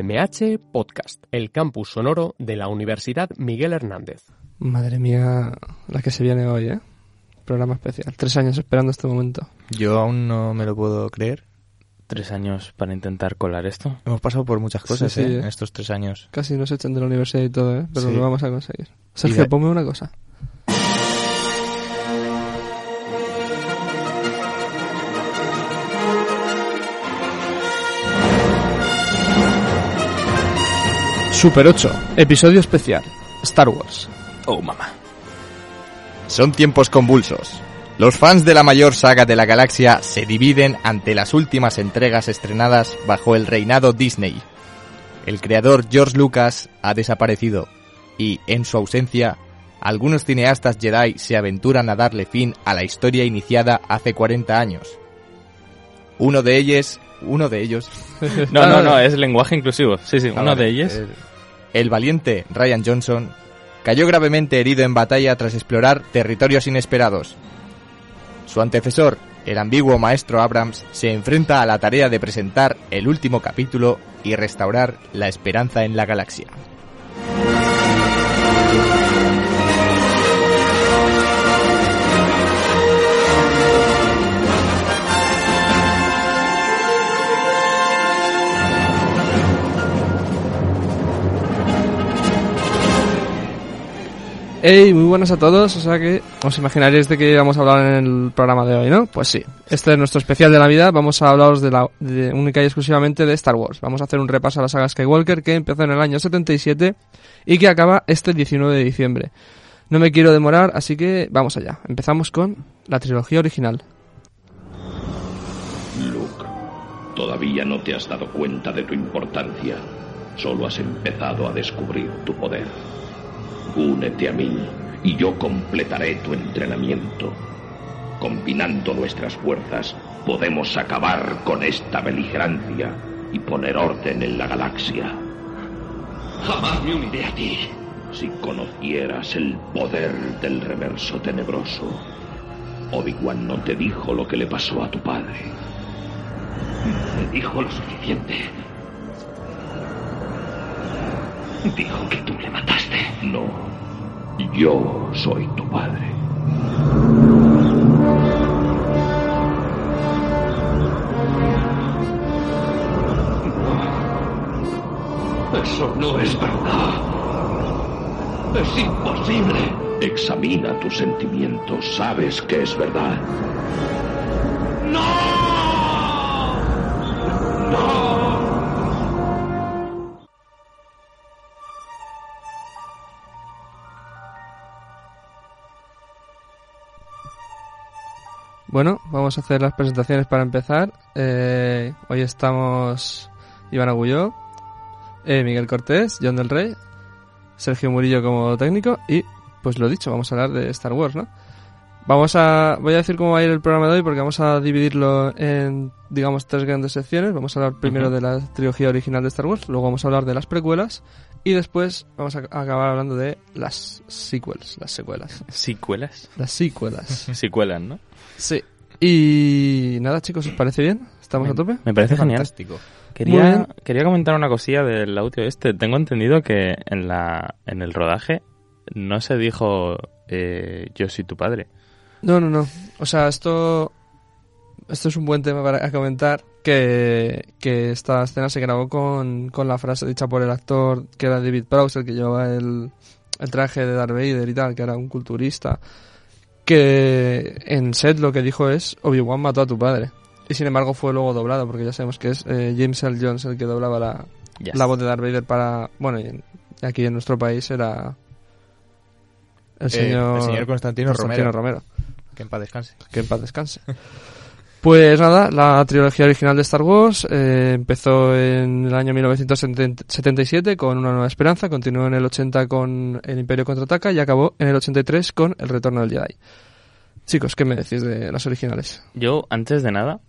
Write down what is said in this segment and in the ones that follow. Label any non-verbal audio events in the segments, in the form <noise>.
UMH Podcast, el campus sonoro de la Universidad Miguel Hernández. Madre mía, la que se viene hoy, ¿eh? Programa especial. Tres años esperando este momento. Yo aún no me lo puedo creer. Tres años para intentar colar esto. Hemos pasado por muchas cosas Sí, sí, ¿eh? ¿eh? en estos tres años. Casi nos echan de la universidad y todo, ¿eh? Pero Sí. lo vamos a conseguir. Sergio, de- ponme una cosa. Super 8, episodio especial. Star Wars. Oh, mamá. Son tiempos convulsos. Los fans de la mayor saga de la galaxia se dividen ante las últimas entregas estrenadas bajo el reinado Disney. El creador George Lucas ha desaparecido y, en su ausencia, algunos cineastas Jedi se aventuran a darle fin a la historia iniciada hace 40 años. Uno de ellos, uno de ellos, <laughs> No, no, no, <laughs> es lenguaje inclusivo. Sí, sí, Ah, uno vale. de ellos. El, el valiente Ryan Johnson cayó gravemente herido en batalla tras explorar territorios inesperados. Su antecesor, el ambiguo maestro Abrams, se enfrenta a la tarea de presentar el último capítulo y restaurar la esperanza en la galaxia. Hey, muy buenas a todos. O sea que os imaginaréis de qué vamos a hablar en el programa de hoy, ¿no? Pues sí. Este es nuestro especial de Navidad. Vamos a hablaros de la única y exclusivamente de Star Wars. Vamos a hacer un repaso a la saga Skywalker que empezó en el año 77 y que acaba este 19 de diciembre. No me quiero demorar, así que vamos allá. Empezamos con la trilogía original. Luke, todavía no te has dado cuenta de tu importancia. Solo has empezado a descubrir tu poder. Únete a mí y yo completaré tu entrenamiento. Combinando nuestras fuerzas, podemos acabar con esta beligerancia y poner orden en la galaxia. Jamás me uniré a ti. Si conocieras el poder del reverso tenebroso, Obi-Wan no te dijo lo que le pasó a tu padre. Me dijo lo suficiente. Dijo que tú le mataste. No. Yo soy tu padre. Eso no es verdad. Es imposible. Examina tus sentimientos. Sabes que es verdad. ¡No! ¡No! Bueno, vamos a hacer las presentaciones para empezar. Eh, hoy estamos Iván Agulló, eh, Miguel Cortés, John del Rey, Sergio Murillo como técnico y, pues lo dicho, vamos a hablar de Star Wars, ¿no? Vamos a, voy a decir cómo va a ir el programa de hoy porque vamos a dividirlo en, digamos, tres grandes secciones. Vamos a hablar primero de la trilogía original de Star Wars, luego vamos a hablar de las precuelas y después vamos a acabar hablando de las sequels, las secuelas. ¿Secuelas? Las secuelas. <laughs> Secuelas, ¿no? Sí. Y nada, chicos, ¿os parece bien? ¿Estamos a tope? Me parece genial. Fantástico. Muy Quería, quería comentar una cosilla del audio este. Tengo entendido que en la en el rodaje no se dijo eh, yo soy tu padre. No, no, no. O sea, esto esto es un buen tema para comentar que, que esta escena se grabó con, con la frase dicha por el actor que era David Prowse, el que llevaba el, el traje de Darth Vader y tal, que era un culturista, que en set lo que dijo es Obi-Wan mató a tu padre. Y sin embargo fue luego doblado, porque ya sabemos que es eh, James Earl Jones el que doblaba la, Yes. la voz de Darth Vader para... Bueno, y en- aquí en nuestro país era el Eh, señor, el señor Constantino, Constantino Romero. Romero Que en paz descanse. que en paz descanse. <laughs> Pues nada, la trilogía original de Star Wars eh, empezó en el año 1977 con Una Nueva Esperanza, continuó en el 80 con El Imperio Contraataca y acabó en el 83 con El Retorno del Jedi. Chicos, ¿qué me decís de las originales? Yo, antes de nada,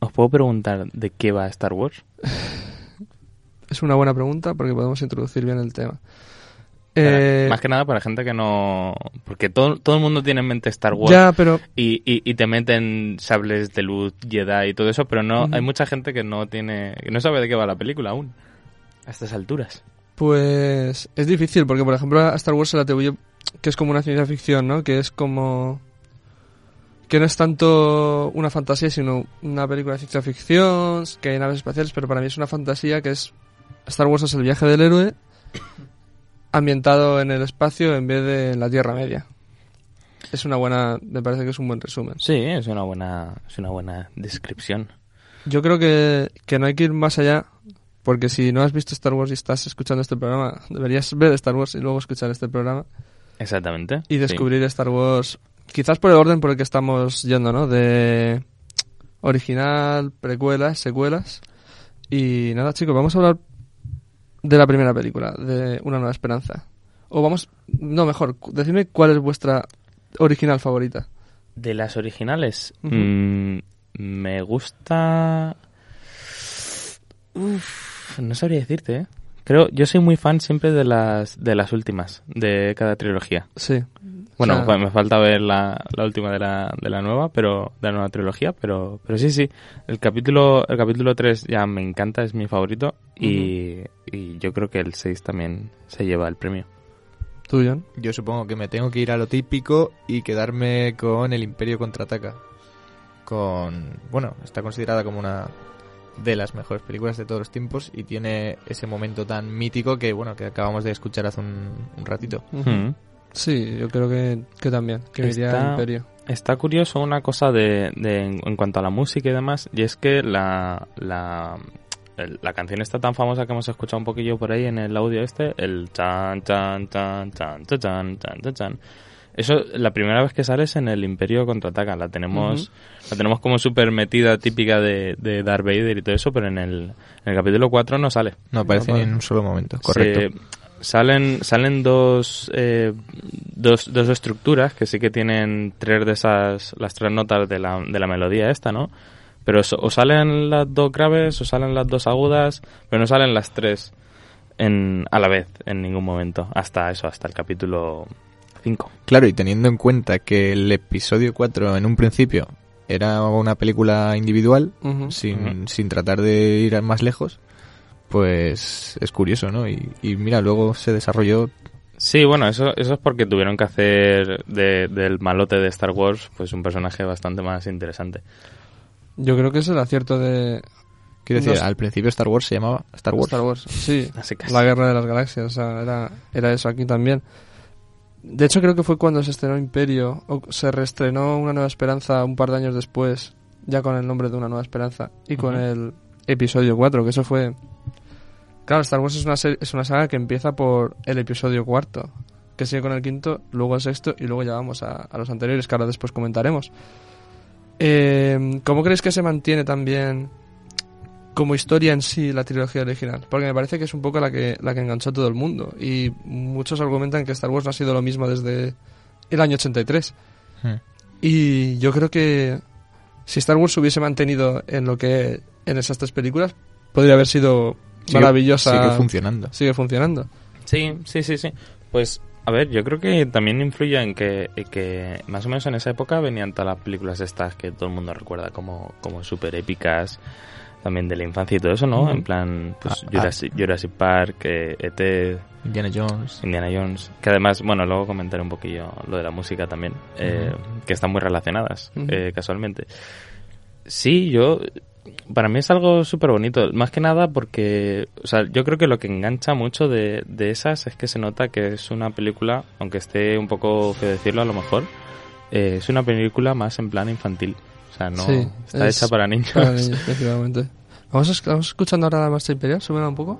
¿os puedo preguntar de qué va Star Wars? <laughs> Es una buena pregunta porque podemos introducir bien el tema. Eh, más que nada para gente que no... Porque todo, todo el mundo tiene en mente Star Wars ya, pero y, y, y te meten sables de luz, Jedi y todo eso, pero no hay mucha gente que no tiene... que no sabe de qué va la película aún. A estas alturas. Pues es difícil porque, por ejemplo, a Star Wars se le atribuye que es como una ciencia ficción, ¿no? Que es como... Que no es tanto una fantasía, sino una película de ciencia ficción, que hay naves espaciales, pero para mí es una fantasía que es... Star Wars es el viaje del héroe ambientado en el espacio en vez de en la Tierra Media. Es una buena... Me parece que es un buen resumen. Sí, es una buena, es una buena descripción. Yo creo que, que no hay que ir más allá, porque si no has visto Star Wars y estás escuchando este programa, deberías ver Star Wars y luego escuchar este programa. Exactamente. y sí. descubrir Star Wars, quizás por el orden por el que estamos yendo, ¿no? De original, precuelas, secuelas. Y nada, chicos, vamos a hablar de la primera película, de Una Nueva Esperanza. O vamos, no, mejor, decidme cuál es vuestra original favorita. De las originales, mm, me gusta... Uf, no sabría decirte, ¿eh? Creo, yo soy muy fan siempre de las, de las últimas, de cada trilogía. Sí. Bueno, O sea, pues me falta ver la, la última de la, de la nueva, pero de la nueva trilogía, pero, pero sí, sí. El capítulo, el capítulo 3 ya me encanta, es mi favorito, y, y yo creo que el 6 también se lleva el premio. ¿Tú, John? Yo supongo que me tengo que ir a lo típico y quedarme con el Imperio Contraataca. Con... Bueno, está considerada como una de las mejores películas de todos los tiempos y tiene ese momento tan mítico que, bueno, que acabamos de escuchar hace un, un ratito. Mm. Sí, yo creo que, que también, que está, iría Imperio. Está curioso una cosa de, de, en cuanto a la música y demás, y es que la, la, la canción está tan famosa que hemos escuchado un poquillo por ahí en el audio este, el chan, chan, chan, chan, chan, chan, chan, chan. Eso, la primera vez que sales en el Imperio Contraataca, la tenemos, la tenemos como súper metida, típica de, de, Darth Vader y todo eso, pero en el, el capítulo 4 no sale. No aparece ni en un solo momento, correcto. Se, salen salen dos, eh, dos dos estructuras que sí que tienen tres de esas las tres notas de la, de la melodía esta no pero so- o salen las dos graves o salen las dos agudas pero no salen las tres en, a la vez en ningún momento hasta eso hasta el capítulo 5 Claro, y teniendo en cuenta que el episodio 4 en un principio era una película individual, sin, sin tratar de ir más lejos, pues es curioso, ¿no? Y, y mira, luego se desarrolló Sí, bueno, eso, eso es porque tuvieron que hacer de- del malote de Star Wars pues un personaje bastante más interesante. Yo creo que es el acierto de Quiero decir, No sé. al principio Star Wars se llamaba Star Wars. Star Wars. Sí, <laughs> la guerra de las galaxias, o sea, era, era eso aquí también. De hecho, creo que fue cuando se estrenó Imperio, o se reestrenó Una Nueva Esperanza un par de años después, ya con el nombre de Una Nueva Esperanza, y con el episodio 4, que eso fue... Claro, Star Wars es una, serie- es una saga que empieza por el episodio cuarto, que sigue con el quinto, luego el sexto, y luego ya vamos a, a los anteriores, que ahora después comentaremos. Eh, ¿Cómo creéis que se mantiene también como historia en sí la trilogía original? Porque me parece que es un poco la que, la que enganchó a todo el mundo. Y muchos argumentan que Star Wars no ha sido lo mismo desde el año 83. Hmm. Y yo creo que si Star Wars se hubiese mantenido en lo que en esas tres películas, podría haber sido Sigue- maravillosa. Sigue funcionando. Sigue funcionando. Sí, sí, sí, sí. Pues, a ver, yo creo que también influye en que, en que más o menos en esa época venían todas las películas estas que todo el mundo recuerda como, como súper épicas, también de la infancia y todo eso, ¿no? En plan, pues Ah, ah. Jurassic, Jurassic Park, eh, E.T., Indiana Jones. Indiana Jones, que además, bueno, luego comentaré un poquillo lo de la música también, eh, que están muy relacionadas, eh, casualmente. Sí, yo, para mí es algo súper bonito, más que nada porque, o sea, yo creo que lo que engancha mucho de, de esas es que se nota que es una película, aunque esté un poco feo decirlo a lo mejor, eh, es una película más en plan infantil. O sea, no Sí, está es hecha para niños. Para niños, efectivamente. ¿Vamos, a, vamos escuchando ahora la Marcha Imperial? Súbela un poco.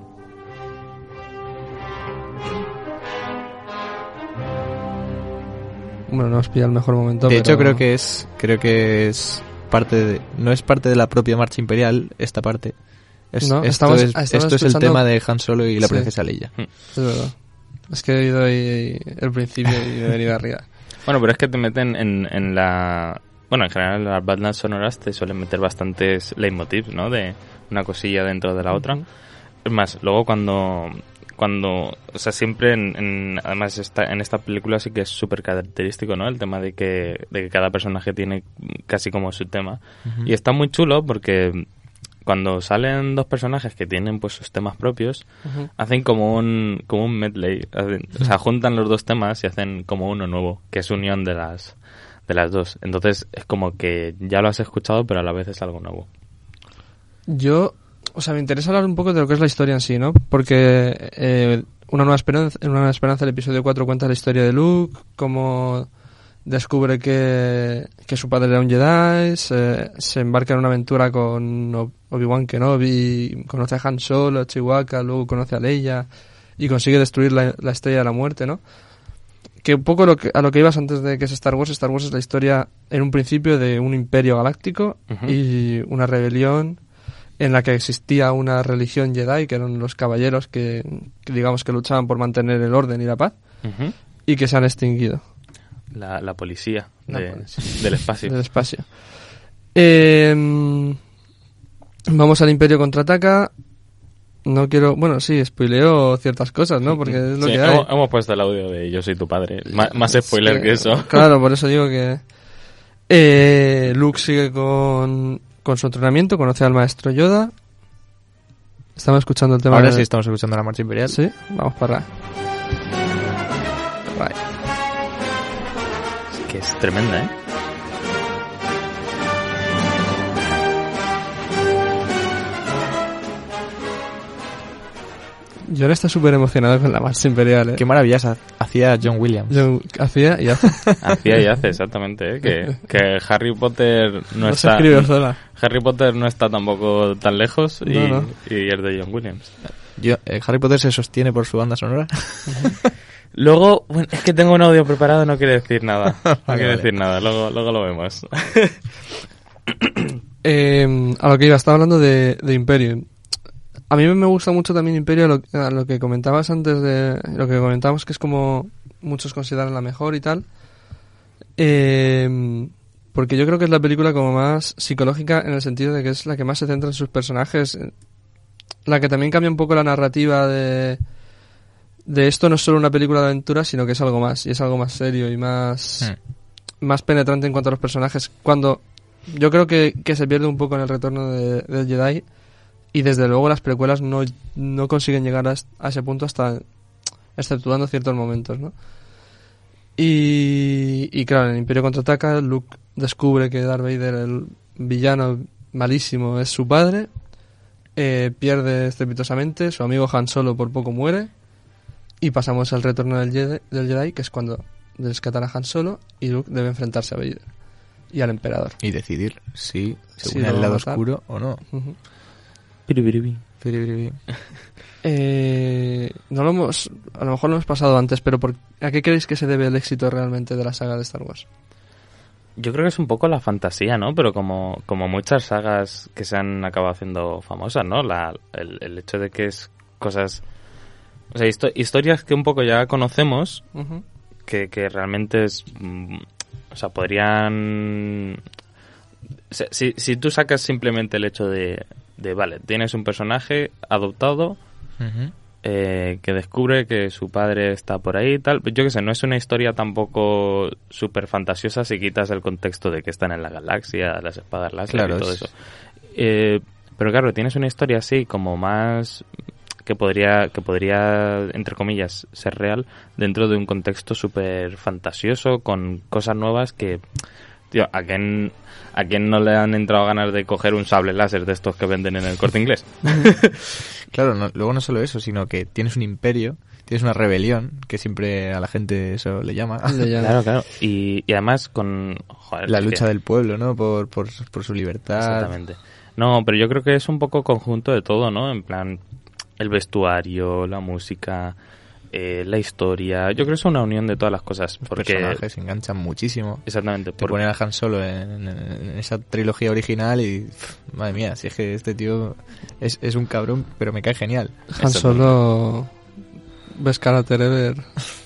Bueno, no os pilla el mejor momento. De hecho, creo que es creo que es parte de, no es parte de la propia marcha imperial esta parte. Es- No, esto estamos- es, estamos esto es el tema de Han Solo y la Sí. princesa Leia. Es verdad. Es que he oído ahí el principio y he venido arriba. <laughs> Bueno, pero es que te meten en, en la... Bueno, en general las bandas sonoras te suelen meter bastantes leitmotivs, ¿no? De una cosilla dentro de la otra. Es más, luego cuando... cuando o sea, siempre en, en- además esta, en esta película sí que es súper característico, ¿no? El tema de que, de que cada personaje tiene casi como su tema. Y está muy chulo porque cuando salen dos personajes que tienen pues sus temas propios, hacen como un como un medley, hacen- o sea, juntan los dos temas y hacen como uno nuevo, que es unión de las de las dos. Entonces es como que ya lo has escuchado, pero a la vez es algo nuevo. Yo, o sea, me interesa hablar un poco de lo que es la historia en sí, ¿no? Porque eh, una, nueva esperanza, Una Nueva Esperanza, el episodio 4 cuenta la historia de Luke, cómo descubre que, que su padre era un Jedi, se, se embarca en una aventura con Ob- Obi-Wan Kenobi, conoce a Han Solo, a Chihuahua, luego conoce a Leia y consigue destruir la, la Estrella de la Muerte, ¿no? Que un poco lo que, a lo que ibas antes de que es Star Wars, Star Wars es la historia en un principio de un imperio galáctico Ujú. y una rebelión en la que existía una religión Jedi, que eran los caballeros que, que digamos que luchaban por mantener el orden y la paz, y que se han extinguido La, la policía, La de- policía. del espacio. del espacio. Eh, vamos al Imperio contraataca. No quiero, bueno, sí, spoileo ciertas cosas, ¿no? Porque es lo Sí, que hay. hemos, hemos puesto el audio de Yo soy tu padre. Más spoiler Sí, que eso. Claro, por eso digo que eh, Luke sigue con, con su entrenamiento, conoce al maestro Yoda. Estamos escuchando el tema Ahora de- sí estamos escuchando la marcha imperial. Sí, vamos para allá. Right. Es que es tremenda, ¿eh? John está súper emocionado con la marcha imperial, ¿eh? Qué maravillas ha- hacía John Williams. John hacía y hace. <laughs> Hacía y hace, exactamente, ¿eh? Que, que Harry Potter no, No se está... escribe sola. Harry Potter no está tampoco tan lejos y, No, no. y es de John Williams. Yo- eh, Harry Potter se sostiene por su banda sonora. <laughs> Luego, bueno, es que tengo un audio preparado, no quiere decir nada. <laughs> No Vale, quiere vale. decir nada, luego, luego lo vemos. Eh, a lo que iba, estaba hablando de, de Imperio. A mí me gusta mucho también Imperio, lo, lo que comentabas antes de. Lo que comentábamos que es como muchos consideran la mejor y tal. Eh, porque yo creo que es la película como más psicológica en el sentido de que es la que más se centra en sus personajes. La que también cambia un poco la narrativa de. De esto no es solo una película de aventura, sino que es algo más. Y es algo más serio y más más penetrante en cuanto a los personajes. Cuando yo creo que, que se pierde un poco en el retorno de, Jedi y desde luego las precuelas no, no consiguen llegar a, ese punto hasta exceptuando ciertos momentos, ¿no? Y, y claro, en Imperio contraataca, Luke descubre que Darth Vader, el villano malísimo, es su padre, eh, pierde estrepitosamente, su amigo Han Solo por poco muere y pasamos al retorno del Jedi, del Jedi que es cuando rescatan a Han Solo y Luke debe enfrentarse a Vader y al emperador. Y decidir si se une al lado matar. oscuro o no. Piribiribi. Piribiribi. <laughs> Eh, no lo hemos, a lo mejor lo hemos pasado antes, pero por, ¿a qué creéis que se debe el éxito realmente de la saga de Star Wars? Yo creo que es un poco la fantasía, ¿no? Pero como, como muchas sagas que se han acabado haciendo famosas, ¿no? La, el, el hecho de que es cosas... O sea, histo- historias que un poco ya conocemos, que, que realmente es... mm, o sea, podrían... si, si tú sacas simplemente el hecho de, de, vale, tienes un personaje adoptado eh, que descubre que su padre está por ahí y tal. Yo que sé, no es una historia tampoco súper fantasiosa si quitas el contexto de que están en la galaxia, las espadas láser Claro, y todo es- eso. Eh, pero claro, tienes una historia así como más que podría que podría entre comillas ser real dentro de un contexto súper fantasioso con cosas nuevas que tío a quién a quién no le han entrado ganas de coger un sable láser de estos que venden en el corte inglés <laughs> Claro, no- luego no solo eso, sino que tienes un imperio, tienes una rebelión, que siempre a la gente eso le llama. Le llama- <laughs> Claro, claro. Y, y además con... joder, La lucha que- del pueblo, ¿no? Por, por, por su libertad. Exactamente. No, pero yo creo que es un poco conjunto de todo, ¿no? En plan, el vestuario, la música, eh, la historia. Yo creo que es una unión de todas las cosas. Los Porque, personajes enganchan muchísimo. exactamente. Te por- ponen a Han Solo en, en esa trilogía original y... pff, madre mía, si es que este tío es, es un cabrón, pero me cae genial. Han Solo ves carácter ever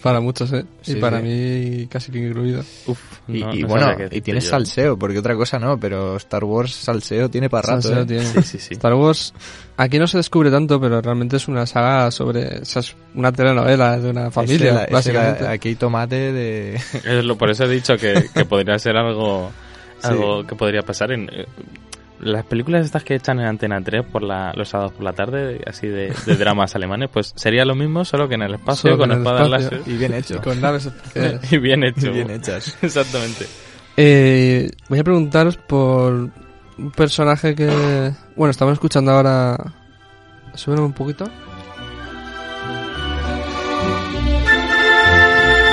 para muchos, ¿eh? Sí, y para sí. mí casi que incluido. Uf, Y, no- y no bueno, y yo. salseo, porque otra cosa no, pero Star Wars salseo tiene para rato. Salseo ¿eh? tiene. Sí, sí, sí. Star Wars aquí no se descubre tanto, pero realmente es una saga sobre... o sea, es una telenovela de una familia, Es es básicamente. aquí hay tomate de... Es lo- por eso he dicho que, que podría ser algo, <laughs> Sí. algo que podría pasar en... Las películas estas que echan en Antena 3 por la, los sábados por la tarde, así de, de <laughs> dramas alemanes, pues sería lo mismo, solo que en el espacio, Solo con espadas espacio. láser. y bien hecho. <laughs> Con naves <laughs> espaciales. Y bien hecho. bien hechas. Exactamente. Eh, voy a preguntaros por un personaje que... Bueno, estamos escuchando ahora... Súbelo un poquito.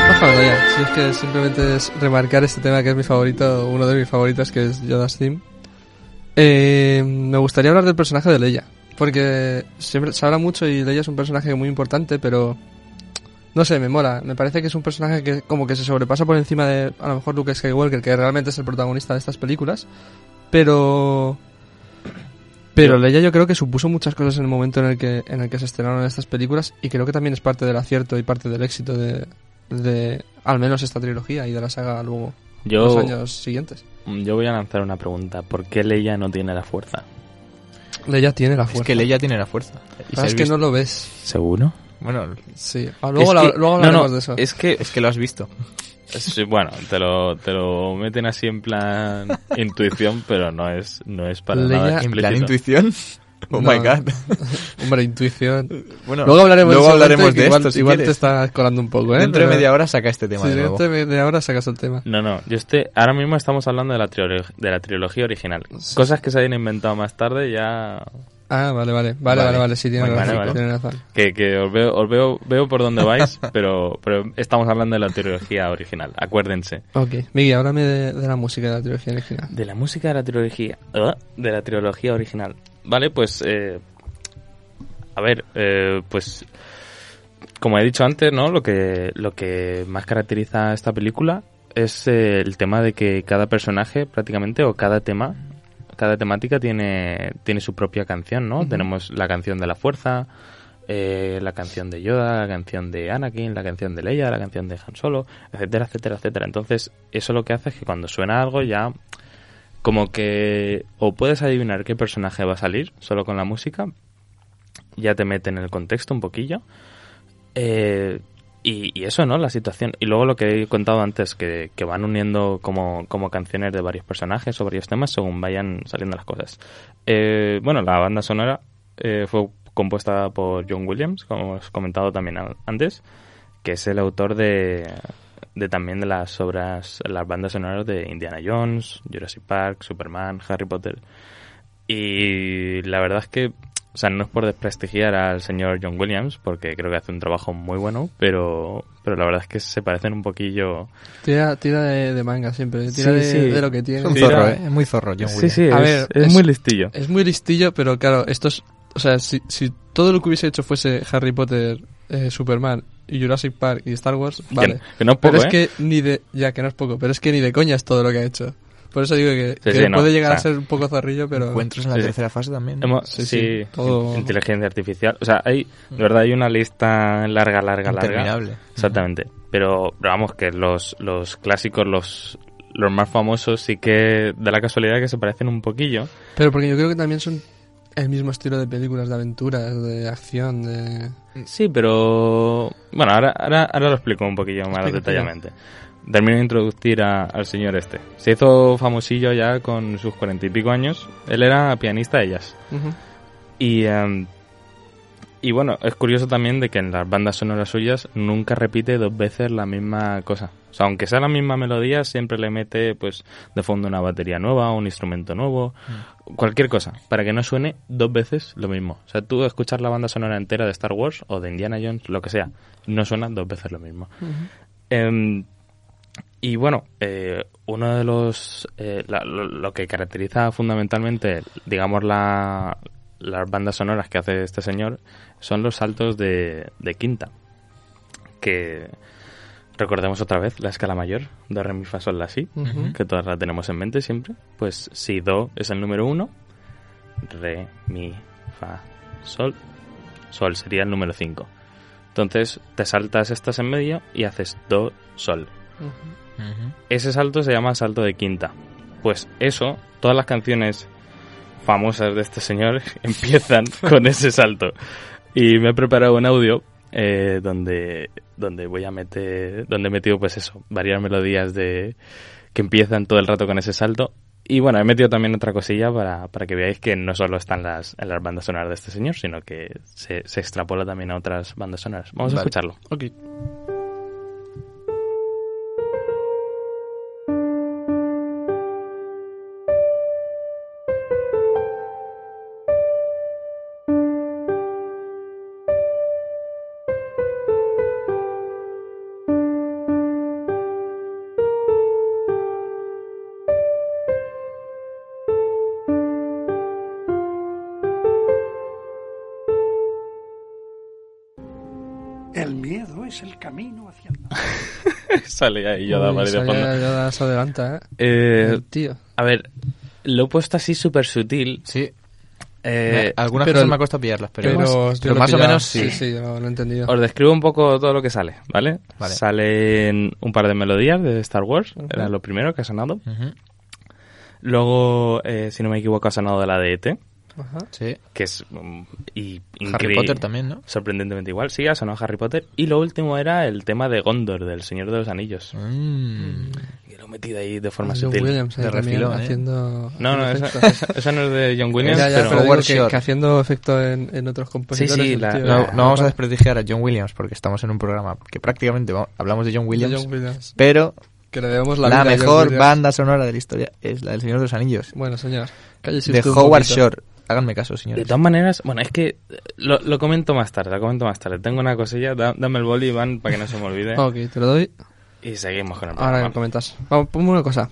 Bájalo ya. Si es que simplemente es remarcar este tema que es mi favorito, uno de mis favoritos, que es Yoda's Theme. Eh, me gustaría hablar del personaje de Leia. Porque siempre se habla mucho y Leia es un personaje muy importante, pero... No sé, me mola. Me parece que es un personaje que como que se sobrepasa por encima de a lo mejor Luke Skywalker, que realmente es el protagonista de estas películas. Pero... Pero Leia yo creo que supuso muchas cosas en el momento en el que, en el que se estrenaron estas películas y creo que también es parte del acierto y parte del éxito de, de al menos esta trilogía y de la saga luego Yo, los años siguientes. Yo voy a lanzar una pregunta. ¿Por qué Leia no tiene la fuerza? Leia tiene la Es fuerza. que Leia tiene la fuerza. Y es que visto- no lo ves. ¿Seguro? Bueno, Sí. Ah, luego, Es la- que- luego no, hablaremos no, de eso. Es que es que lo has visto. Sí, bueno, te lo, te lo meten así en plan <laughs> intuición, pero no es, no es para Leia- nada En plan explícito. intuición. <laughs> Oh No. my god. <laughs> Hombre, intuición. Bueno, luego hablaremos, luego de, hablaremos igual, esto si igual te estás colando un poco, ¿eh? Dentro de media hora saca este tema Sí, de nuevo. dentro de media hora sacas el tema. No, no, yo estoy, ahora mismo estamos hablando de la, de la trilogía original. Cosas que se hayan inventado más tarde ya... Ah, vale, vale. Vale, Vale. vale, vale. Sí, tienes Vale, razón. vale. tienes razón. Que, que os, veo, os veo, veo por dónde vais, <laughs> pero, pero estamos hablando de la trilogía original, acuérdense. Ok. Miguel, háblame de, de la música de la trilogía original. De la música de la trilogía, ¿eh? de la trilogía original. Vale, pues, eh, a ver, eh, pues, como he dicho antes, ¿no? Lo que, lo que más caracteriza a esta película es eh, el tema de que cada personaje, prácticamente, o cada tema, cada temática tiene, tiene su propia canción, ¿no? Tenemos la canción de la fuerza, eh, la canción de Yoda, la canción de Anakin, la canción de Leia, la canción de Han Solo, etcétera, etcétera, etcétera. Entonces, eso lo que hace es que cuando suena algo ya como que o puedes adivinar qué personaje va a salir solo con la música, ya te mete en el contexto un poquillo. Eh, y, y eso, ¿no? La situación. Y luego lo que he contado antes, que, que van uniendo como, como canciones de varios personajes o varios temas según vayan saliendo las cosas. Eh, bueno, la banda sonora eh, fue compuesta por John Williams, como os he comentado también antes, que es el autor de, de también de las obras, las bandas sonoras de Indiana Jones, Jurassic Park, Superman, Harry Potter. Y la verdad es que, o sea, no es por desprestigiar al señor John Williams, porque creo que hace un trabajo muy bueno, pero, pero la verdad es que se parecen un poquillo. Tira, tira de, de manga siempre. Tira Sí, de, sí. de lo que tiene. Es un Tira- zorro, ¿eh? Es muy zorro, John Sí, Williams. sí, A es, ver, es es- muy listillo. Es muy listillo, pero claro, esto es... O sea, si, si todo lo que hubiese hecho fuese Harry Potter, eh, Superman y Jurassic Park y Star Wars, vale. Que, que no es poco, pero es ¿eh? que ni de... Ya, que no es poco, pero es que ni de coña es todo lo que ha hecho. Por eso digo que, Sí, que sí, no, puede llegar o a ser un poco zorrillo, pero... Encuentros en la Sí, sí. tercera fase también. Hemos- Sí, sí, sí, todo- in- inteligencia artificial. O sea, hay, de verdad, hay una lista larga, larga, larga. Interminable. Exactamente. Pero, pero vamos, que los, los clásicos, los, los más famosos, sí que da la casualidad que se parecen un poquillo. Pero porque yo creo que también son el mismo estilo de películas de aventuras, de acción, de... Sí, pero. Bueno, ahora, ahora, ahora lo explico un poquillo más detalladamente. Termino de introducir a- al señor este. Se hizo famosillo ya con sus cuarenta y pico años. Él era pianista de jazz. Ujú. Y, em, y bueno, es curioso también de que en las bandas sonoras suyas nunca repite dos veces la misma cosa. O sea, aunque sea la misma melodía, siempre le mete pues de fondo una batería nueva, un instrumento nuevo, cualquier cosa, para que no suene dos veces lo mismo. O sea, tú escuchar la banda sonora entera de Star Wars o de Indiana Jones, lo que sea, no suena dos veces lo mismo. Em, y bueno, eh, uno de los. eh, la- lo, lo que caracteriza fundamentalmente, digamos, la, las bandas sonoras que hace este señor son los saltos de, de quinta. que recordemos otra vez la escala mayor, do, re, mi, fa, sol, la, si, que todas la tenemos en mente siempre. Pues si do es el número uno, re, mi, fa, sol, sol sería el número 5. Entonces te saltas estas en medio y haces do, sol. Ese salto se llama salto de quinta. Pues eso, todas las canciones famosas de este señor <laughs> empiezan con ese salto. Y me he preparado un audio eh, donde, donde voy a meter, donde he metido pues eso, varias melodías de que empiezan todo el rato con ese salto. Y bueno, he metido también otra cosilla para, para que veáis que no solo están las, en las bandas sonoras de este señor, sino que se, se extrapola también a otras bandas sonoras. Vamos a escucharlo. Ok. El miedo es el camino hacia el mal. <laughs> Sale ahí Yoda Uy, ahí de. Yoda, se adelanta, ¿eh? Eh, tío. A ver, lo he puesto así súper sutil. Sí. Eh, Algunas pero cosas me ha costado pillarlas, pero, Pero, más, pero o menos sí. Sí, sí, lo, lo he entendido. os describo un poco todo lo que sale, ¿vale? Vale. Salen un par de melodías de Star Wars, Ujú. era lo primero que ha sonado. Luego, eh, si no me equivoco, ha sonado de la de ET, Ajá. Sí. que es mm, y, Harry increíble. Potter también, ¿no? Sorprendentemente igual, sí, ha sonado Harry Potter. Y lo último era el tema de Gondor, del Señor de los Anillos. Mm. Que lo he metido ahí de forma John sutil. Williams De refilón, ¿eh? haciendo... No, no, esa, efectos. esa- esa no es de John Williams, ya, ya, pero... pero digo que, haciendo efecto en, en otros compositores. sí, el la- tío- la- No, no vamos a desprestigiar a John Williams porque estamos en un programa que prácticamente va- hablamos de John de Williams, John Williams. pero Que le debemos la, la, mejor banda sonora de la historia es la del Señor de los Anillos, Bueno, señor. De Howard. Shore. Háganme caso, De señores. todas maneras, bueno, es que eh, lo, lo comento más tarde, lo comento más tarde. Tengo una cosilla, da- dame el boli, Iván, para que no se me olvide. <laughs> Ok, te lo doy. Y seguimos con el Ahora programa. me comentas. Vamos, ponme una cosa.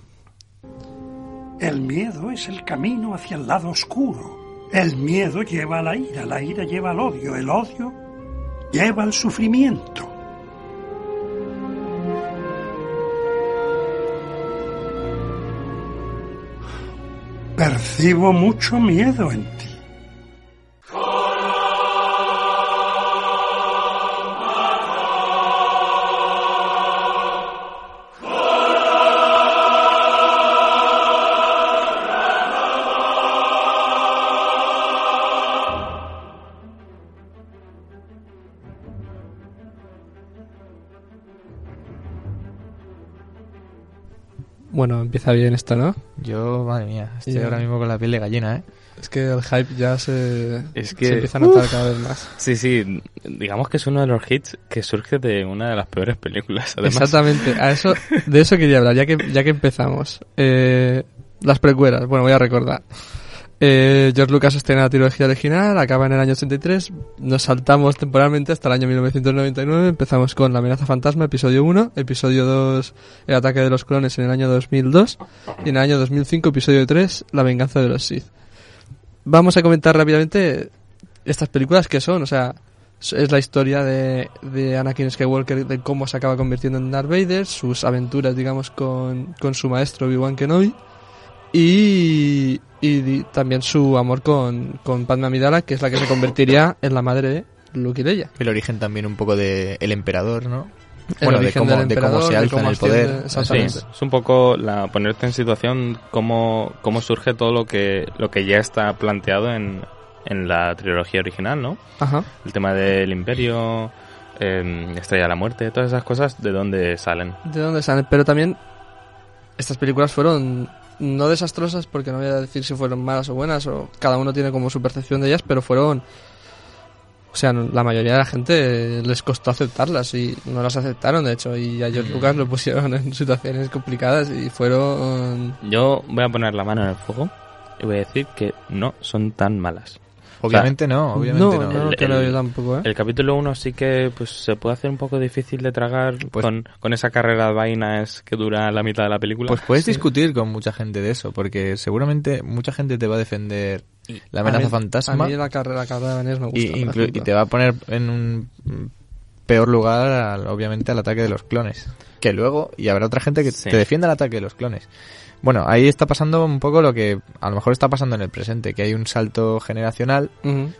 El miedo es el camino hacia el lado oscuro. El miedo lleva a la ira, la ira lleva al odio, el odio lleva al sufrimiento. Percibo mucho miedo en ti. Bueno, empieza bien esto, ¿no? Yo, madre mía, estoy ahora mismo con la piel de gallina, ¿eh? Es que el hype ya se, Es que- se empieza a notar cada vez más. <laughs> Sí, sí, digamos que es uno de los hits que surge de una de las peores películas. Además, Exactamente, a eso, de eso quería hablar, ya que, ya que empezamos. Eh, las precuelas, bueno, voy a recordar. Eh, George Lucas estrena la trilogía original, acaba en el año 83, nos saltamos temporalmente hasta el año 1999, empezamos con La amenaza fantasma, episodio 1, episodio 2, El ataque de los clones en el año 2002, y en el año 2005, episodio 3, La venganza de los Sith. Vamos a comentar rápidamente estas películas que son, o sea, es la historia de, de Anakin Skywalker, de cómo se acaba convirtiendo en Darth Vader, sus aventuras, digamos, con, con su maestro Obi-Wan Kenobi, y, y también su amor con, con Padme Amidala, que es la que se convertiría en la madre de Luke y Leia. El origen también un poco de El Emperador, ¿no? El bueno, de cómo, del de cómo se alza en el poder. Sí, es un poco la ponerte en situación cómo, cómo surge todo lo que lo que ya está planteado en, en la trilogía original, ¿no? Ajá. El tema del imperio, eh, Estrella de la Muerte, todas esas cosas, ¿de dónde salen? de dónde salen, pero también estas películas fueron no desastrosas porque no voy a decir si fueron malas o buenas o cada uno tiene como su percepción de ellas, pero fueron o sea, la mayoría de la gente les costó aceptarlas y no las aceptaron, de hecho, y a George Lucas lo pusieron <laughs> en situaciones complicadas y fueron Yo voy a poner la mano en el fuego y voy a decir que no son tan malas. Obviamente no, obviamente no, no. no, El- creo el- yo tampoco, ¿eh? El capítulo 1 sí que pues se puede hacer un poco difícil de tragar Pues- con, con esa carrera de vainas que dura la mitad de la película. Pues puedes Sí. discutir con mucha gente de eso, porque seguramente mucha gente te va a defender la amenaza A mí- fantasma A mí la carrera, la carrera de Vanessa me gusta. y, y te va a poner en un peor lugar, al- obviamente, al ataque de los clones. Que luego, y habrá otra gente que Sí. te defienda el ataque de los clones. Bueno, ahí está pasando un poco lo que a lo mejor está pasando en el presente, que hay un salto generacional,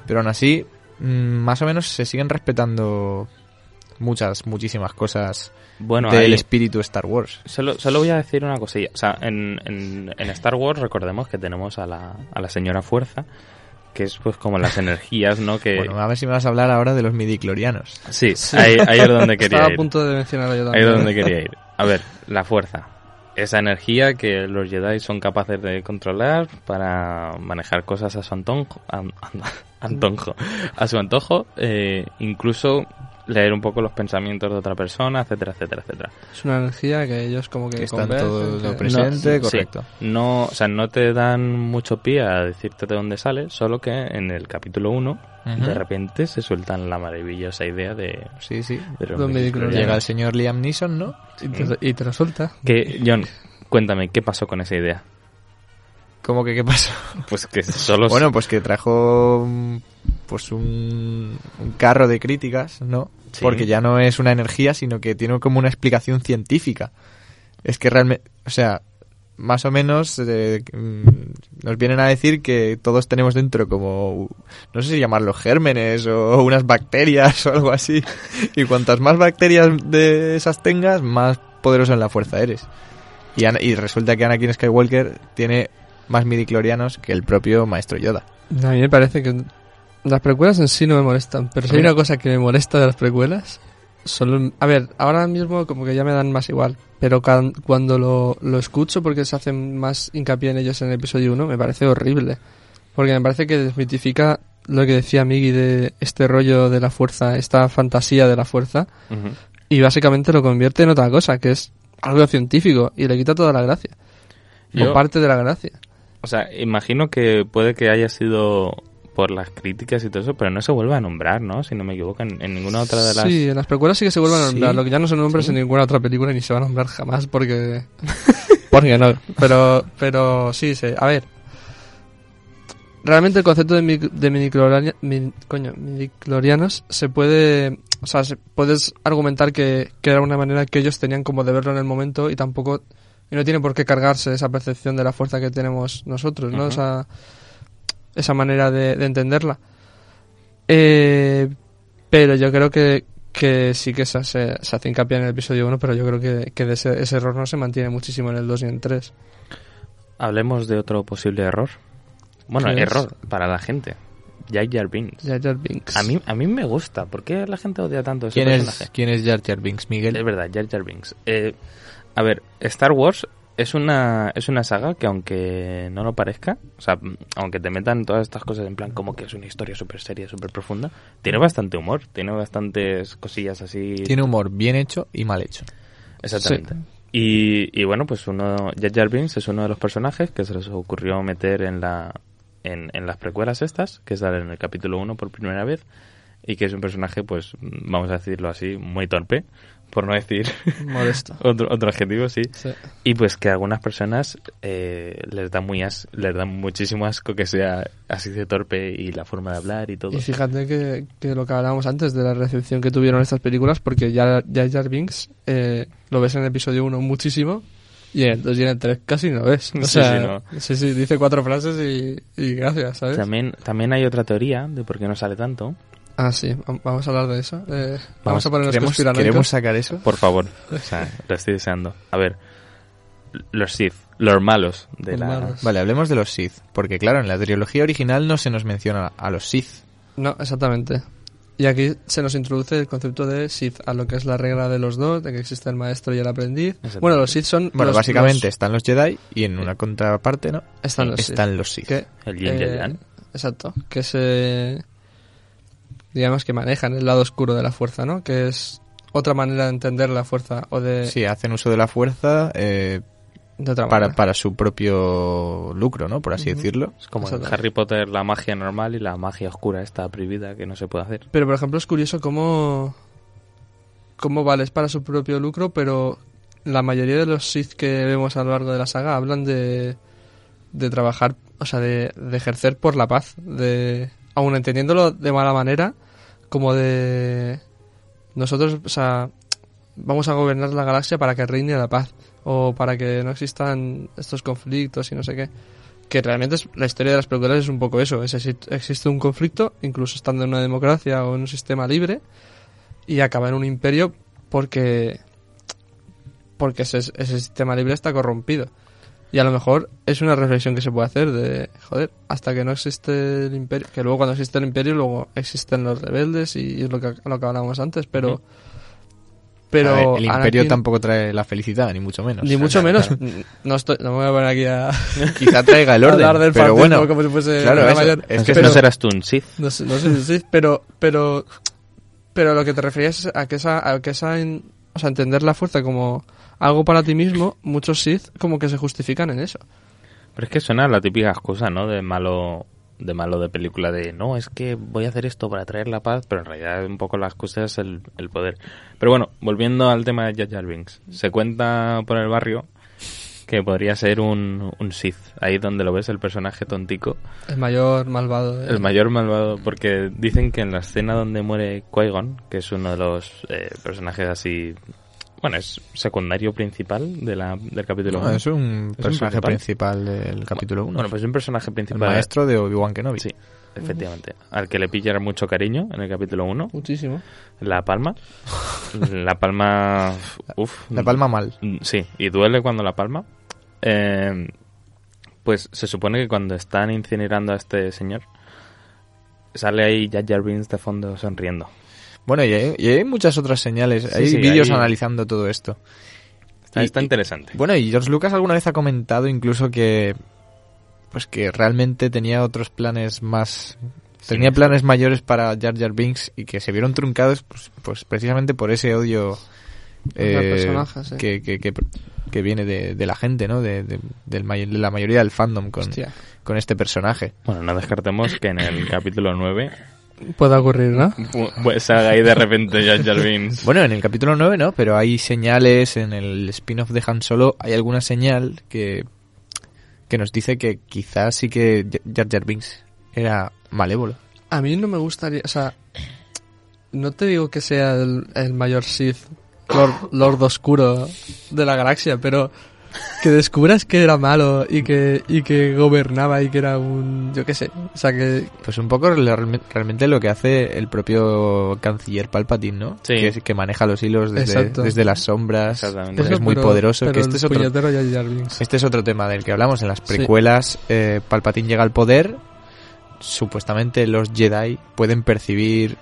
pero aún así, mm, más o menos se siguen respetando muchas, muchísimas cosas Bueno, del ahí- espíritu Star Wars. Solo, solo voy a decir una cosilla. O sea, en, en, en Star Wars recordemos que tenemos a la, a la señora Fuerza, que es pues como las energías, ¿no? Que Bueno, a ver si me vas a hablar ahora de los midiclorianos. sí, Ahí, ahí es donde quería Estaba ir. a punto de mencionarlo yo Ahí también. es donde quería ir. A ver, la fuerza. Esa energía que los Jedi son capaces de controlar para manejar cosas a su antonjo, an- an- antonjo, a su antojo, eh, incluso leer un poco los pensamientos de otra persona, etcétera, etcétera, etcétera. Es una energía que ellos como que, Que están convencen, todo lo presente, correcto. no, o sea, no te dan mucho pie a decirte de dónde sale, solo que en el capítulo 1 Ujú. de repente se sueltan la maravillosa idea de, Sí, sí. Llega el señor Liam Neeson, ¿no? Y te, y te resulta. Que, John, cuéntame, ¿qué pasó con esa idea? ¿Cómo que qué pasó? Pues que solo... Bueno, pues que trajo mm, pues un, un carro de críticas, ¿no? Sí. Porque ya no es una energía, sino que tiene como una explicación científica. Es que realmente, o sea, más o menos eh, mm, nos vienen a decir que todos tenemos dentro como, no sé si llamarlos gérmenes o unas bacterias <laughs> o algo así. Y cuantas más bacterias de esas tengas, más poderoso en la fuerza eres. Y, y resulta que Anakin Skywalker tiene más midiclorianos que el propio Maestro Yoda. A mí me parece que las precuelas en sí no me molestan, pero si hay una cosa que me molesta de las precuelas, solo... A ver, ahora mismo como que ya me dan más igual, pero cuando lo, lo escucho porque se hacen más hincapié en ellos en el episodio 1, me parece horrible. Porque me parece que desmitifica lo que decía Miggy de este rollo de la fuerza, esta fantasía de la fuerza, y básicamente lo convierte en otra cosa, que es algo científico, y le quita toda la gracia. Yo- O parte de la gracia. O sea, imagino que puede que haya sido por las críticas y todo eso, pero no se vuelve a nombrar, ¿no? Si no me equivoco, en, en ninguna otra de las... Sí, en las precuelas sí que se vuelven a nombrar. Sí. Lo que ya no se nombra es en ninguna otra película ni se va a nombrar jamás porque... <laughs> porque no. Pero, pero sí, sí. A ver. Realmente el concepto de, mi- de coño, se puede... O sea, se- puedes argumentar que, que era una manera que ellos tenían como de verlo en el momento y tampoco... Y no tiene por qué cargarse esa percepción de la fuerza que tenemos nosotros, ¿no? Esa, esa manera de, de entenderla. Eh, pero yo creo que, que sí que se, se, se hace hincapié en el episodio 1, pero yo creo que, que de ese, ese error no se mantiene muchísimo en el 2 y en el 3. Hablemos de otro posible error. Bueno, error para la gente. Jar Jar Binks. Jar Jar Binks. A mí, a mí me gusta. ¿Por qué la gente odia tanto a ese ¿Quién personaje? es, ¿Quién es Jar Jar Binks, Miguel? Es verdad, Jar Jar Binks. Eh, a ver, Star Wars es una, es una saga que aunque no lo parezca, o sea, aunque te metan todas estas cosas en plan como que es una historia súper seria, súper profunda, tiene bastante humor, tiene bastantes cosillas así. Tiene humor bien hecho y mal hecho. Exactamente. Y, y bueno, pues uno, Jar Jar Binks es uno de los personajes que se les ocurrió meter en la en, en las precuelas estas, que sale en el capítulo 1 por primera vez, y que es un personaje, pues, vamos a decirlo así, muy torpe, por no decir <laughs> Modesto. otro, otro adjetivo, sí. Sí. Y pues que a algunas personas eh, les da muy as- les da muchísimo asco que sea así de torpe y la forma de hablar y todo. Y fíjate que, que lo que hablábamos antes de la recepción que tuvieron estas películas, porque ya Jar Jar Binks eh, lo ves en el episodio 1 muchísimo, y en el 2 y en el 3 casi no ves. O Sí, sea, sí, no. sí, sí, dice cuatro frases y, y gracias, ¿sabes? También, también hay otra teoría de por qué no sale tanto. Ah, sí, vam- vamos a hablar de eso. Eh, vamos, a ponernos ¿Queremos, conspiranoicos. ¿Queremos sacar eso? Por favor. O sea, <laughs> lo estoy deseando. A ver, los Sith, los malos de Los la... malos. Vale, hablemos de los Sith. Porque claro, en la trilogía original no se nos menciona a los Sith. No, exactamente. Y aquí se nos introduce el concepto de Sith, a lo que es la regla de los dos, de que existe el maestro y el aprendiz. Bueno, los Sith son... Bueno, los- básicamente los- están los Jedi y en una contraparte, ¿no? están los Sith. Están los Sith. Que, El Yin y el eh, Yang. Exacto. Que se... Digamos que manejan el lado oscuro de la fuerza, ¿no? Que es otra manera de entender la fuerza o de, Sí, hacen uso de la fuerza eh, de otra para, para su propio lucro, ¿no? Por así decirlo. Es como en. Harry Potter la magia normal y la magia oscura está prohibida que no se puede hacer. Pero, por ejemplo, es curioso cómo... Cómo vale, es para su propio lucro, pero la mayoría de los Sith que vemos a lo largo de la saga hablan de, de trabajar, o sea, de, de ejercer por la paz, de aun entendiéndolo de mala manera, como de nosotros, o sea, vamos a gobernar la galaxia para que reine la paz o para que no existan estos conflictos y no sé qué. Que realmente es, la historia de las películas es un poco eso. Es, exi- existe un conflicto, incluso estando en una democracia o en un sistema libre, y acaba en un imperio porque porque ese sistema libre está corrompido. Y a lo mejor es una reflexión que se puede hacer de, joder, hasta que no existe el imperio, que luego cuando existe el imperio, luego existen los rebeldes y es lo que, lo que hablábamos antes, pero... Pero ver, el imperio Anakin- tampoco trae la felicidad, ni mucho menos. Ni mucho menos. <laughs> No, estoy, no me voy a poner aquí a, <laughs> Quizá traiga el <laughs> orden, del pero bueno. como si fuese claro, la eso, mayor- es que pero- no serás tú un Sith. no sé, no sé si sí, pero, pero, pero lo que te referías es a que esa, a que esa, en- o sea, entender la fuerza como algo para ti mismo, muchos Sith como que se justifican en eso. Pero es que suena la típica excusa, ¿no? De malo de malo de película de no, es que voy a hacer esto para traer la paz, pero en realidad un poco la excusa es el, el poder. Pero bueno, volviendo al tema de Jar Jar Binks, se cuenta por el barrio que podría ser un, un Sith, ahí donde lo ves el personaje tontico, El mayor malvado. el mayor malvado, porque dicen que en la escena donde muere Qui-Gon, que es uno de los eh, personajes así, bueno, es secundario principal de la, del capítulo No, uno. es un personaje principal? principal del capítulo 1. Bueno, pues es un personaje el principal. maestro de Obi-Wan Kenobi. Sí, efectivamente. Al que le pillara mucho cariño en el capítulo 1. Muchísimo. La palma. <laughs> La palma. Uf. La palma mal. Sí, y duele cuando la palma. Eh, pues se supone que cuando están incinerando a este señor, sale ahí Jar Jar Binks de fondo sonriendo. Bueno, y hay, y hay muchas otras señales. Sí, hay sí, vídeos hay- analizando todo esto. Está, Y- está y- interesante. Bueno, y George Lucas alguna vez ha comentado incluso que pues que realmente tenía otros planes más tenía planes mayores para Jar Jar Binks y que se vieron truncados pues, pues precisamente por ese odio eh, sí. que, que, que, que viene de, de la gente, ¿no? De, de- de la mayoría del fandom con, Hostia. con este personaje. Bueno, no descartemos que en el capítulo 9 Puede ocurrir, ¿no? pues salga ahí de repente Jar Jar Binks. Bueno, en el capítulo 9 no, pero hay señales en el spin-off de Han Solo, hay alguna señal que, que nos dice que quizás sí que Jar Jar Binks era malévolo. A mí no me gustaría, o sea, no te digo que sea el, el mayor Sith, Lord, Lord Oscuro de la galaxia, pero que descubras que era malo y que, y que gobernaba y que era un, yo qué sé, o sea que, Pues un poco realme- realmente lo que hace el propio canciller Palpatine, ¿no? Sí. Que, es- que maneja los hilos desde, desde las sombras, Exactamente. porque eso, es muy pero- poderoso. pero Que este el es otro. Este es tema del que hablamos. En las Sí. precuelas, eh, Palpatine llega al poder. Supuestamente los Jedi pueden percibir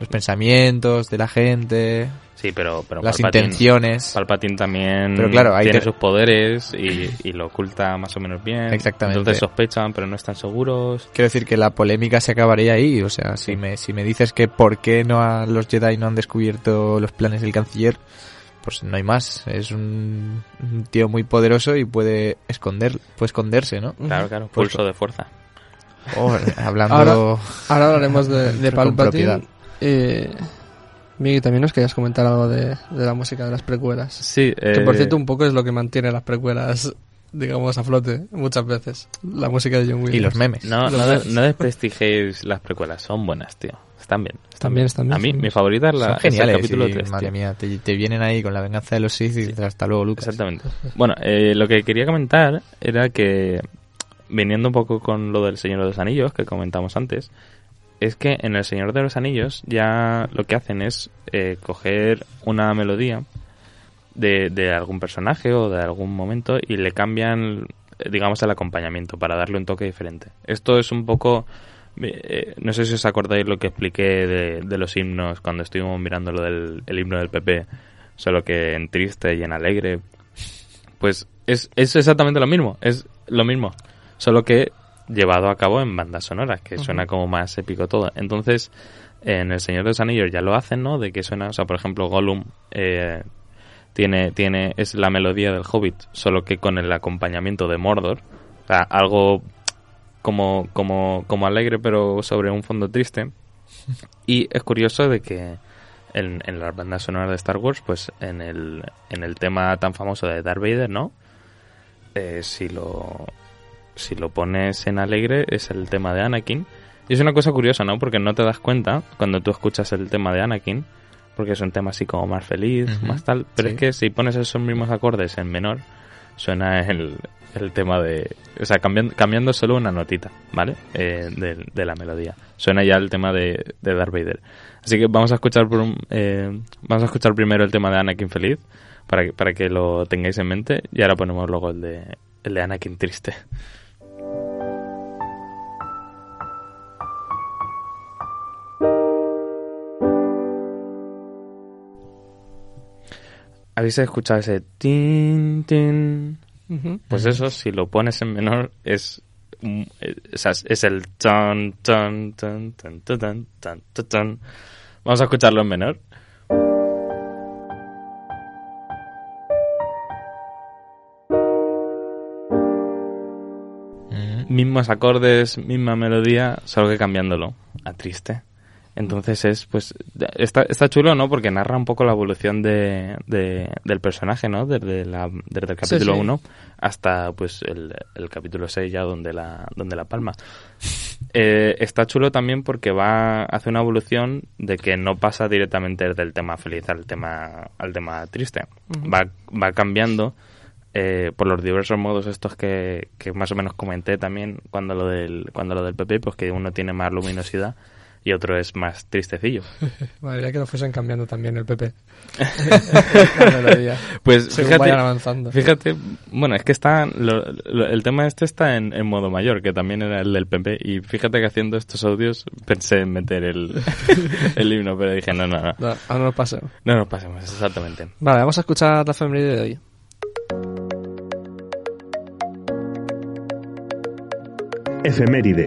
los pensamientos de la gente, Sí, pero, pero las Palpatine- intenciones. Palpatine también Pero claro, ahí tiene te- sus poderes y, y lo oculta más o menos bien. Exactamente. Entonces sospechan, pero no están seguros. Quiero decir que la polémica se acabaría ahí. O sea, si me, si me dices que por qué no ha- los Jedi no han descubierto los planes del canciller, pues no hay más. Es un, un tío muy poderoso y puede esconder, puede esconderse, ¿no? Claro, claro, Pues- pulso de fuerza. Oh, <laughs> hablando Ahora- Ahora hablaremos de, <laughs> de. Palpatine. Eh, Miguel, también nos querías comentar algo de, de la música de las precuelas. Sí, Que por eh, cierto un poco es lo que mantiene las precuelas, digamos, a flote muchas veces. La música de John Williams. y los memes. No, Los no, memes. no desprestigiéis las precuelas, son buenas, tío. Están bien. Están También están bien, A mí, mi bien. favorita es la Son es el geniales. capítulo y, 3. madre tío. mía, te, te vienen ahí con la venganza de los Sith y dices, hasta luego, Lucas. Exactamente. Bueno, eh, lo que quería comentar era que, viniendo un poco con lo del Señor de los Anillos que comentamos antes, es que en el Señor de los Anillos ya lo que hacen es eh, coger una melodía de, de algún personaje o de algún momento y le cambian, eh, digamos, el acompañamiento para darle un toque diferente. Esto es un poco... eh, no sé si os acordáis lo que expliqué de, de los himnos cuando estuvimos mirando lo del el himno del PP, solo que en triste y en alegre. Pues es, es exactamente lo mismo, es lo mismo, solo que llevado a cabo en bandas sonoras, que suena como más épico todo. Entonces, en El Señor de los Anillos ya lo hacen, ¿no? De que suena, o sea, por ejemplo, Gollum eh, tiene, tiene, es la melodía del Hobbit, solo que con el acompañamiento de Mordor. O sea, algo como, como, como alegre, pero sobre un fondo triste. Y es curioso de que en, en las bandas sonoras de Star Wars, pues en el, en el tema tan famoso de Darth Vader, ¿no? Eh, si lo si lo pones en alegre es el tema de Anakin. Y es una cosa curiosa, ¿no? Porque no te das cuenta cuando tú escuchas el tema de Anakin porque es un tema así como más feliz, más tal. Pero sí. es que si pones esos mismos acordes en menor, suena el, el tema de... O sea, cambiando, cambiando solo una notita, ¿vale? Eh, de, de la melodía. Suena ya el tema de, de Darth Vader. Así que vamos a escuchar por un- eh, vamos a escuchar primero el tema de Anakin feliz, para que, para que lo tengáis en mente, y ahora ponemos luego el de, el de Anakin triste. ¿Habéis escuchado ese tin, tin? Pues eso, si lo pones en menor, es mm, eh, es el tan tan tan tan tan tan tan Vamos a escucharlo en menor. Mm. Mismos acordes, misma melodía, solo que cambiándolo a triste. Entonces es, pues, está, está chulo, ¿no? Porque narra un poco la evolución de, de- del personaje, ¿no? Desde, la, desde el capítulo sí. 1 hasta, pues, el, el capítulo 6 ya donde la, donde la palma. Eh, está chulo también porque va hace una evolución de que no pasa directamente del tema feliz al tema al tema triste va, va cambiando eh, por los diversos modos estos que, que más o menos comenté también cuando lo del cuando lo del PP pues que uno tiene más luminosidad y otro es más tristecillo <laughs> Madre mía, que lo fuesen cambiando también el PP. <laughs> Pues Según fíjate, vayan avanzando. Fíjate, bueno, es que está, lo- lo- el tema este está en, en modo mayor, que también era el del PP, y fíjate que haciendo estos audios pensé en meter el, <laughs> el himno, pero dije, no, no, no, No, ahora nos pasemos. no nos pasemos, exactamente. Vale, vamos a escuchar la efeméride de hoy. Efeméride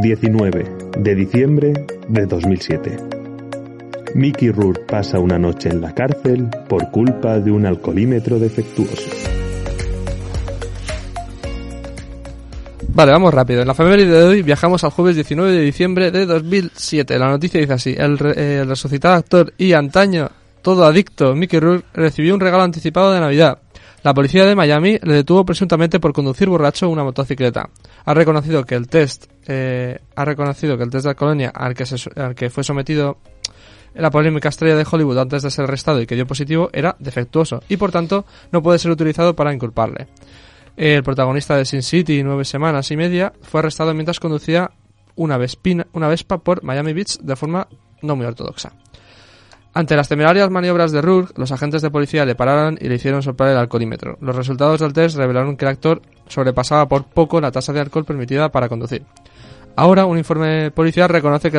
19 de diciembre de 2007. Mickey Rourke pasa una noche en la cárcel por culpa de un alcoholímetro defectuoso. Vale, vamos rápido. En la efeméride de hoy viajamos al jueves 19 de diciembre de 2007. La noticia dice así. El, eh, el resucitado actor y antaño todo adicto Mickey Rourke recibió un regalo anticipado de Navidad. La policía de Miami le detuvo presuntamente por conducir borracho una motocicleta. Ha reconocido que el test eh, ha reconocido que el test de alcoholemia al que, se, al que fue sometido la polémica estrella de Hollywood antes de ser arrestado y que dio positivo era defectuoso y por tanto no puede ser utilizado para inculparle. El protagonista de Sin City, nueve semanas y media, fue arrestado mientras conducía una, Vespina, una Vespa por Miami Beach de forma no muy ortodoxa. Ante las temerarias maniobras de Rourke, los agentes de policía le pararon y le hicieron soplar el alcoholímetro. Los resultados del test revelaron que el actor sobrepasaba por poco la tasa de alcohol permitida para conducir. Ahora, un informe policial reconoce que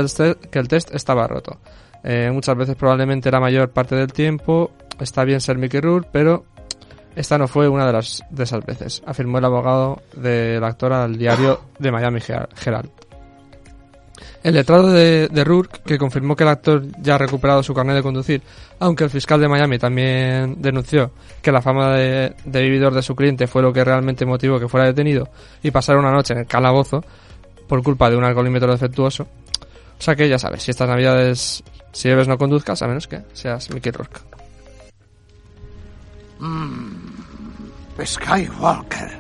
el, test estaba roto. Eh, muchas veces, probablemente la mayor parte del tiempo, está bien ser Mickey Rourke, pero esta no fue una de, las, de esas veces, afirmó el abogado del actor al diario de Miami Her- Herald. El letrado de, de Rourke, que confirmó que el actor ya ha recuperado su carnet de conducir, aunque el fiscal de Miami también denunció que la fama de, de vividor de su cliente fue lo que realmente motivó que fuera detenido y pasara una noche en el calabozo por culpa de un alcoholímetro defectuoso. O sea que ya sabes, si estas navidades, si bebes no conduzcas, a menos que seas Mickey Rourke. Skywalker.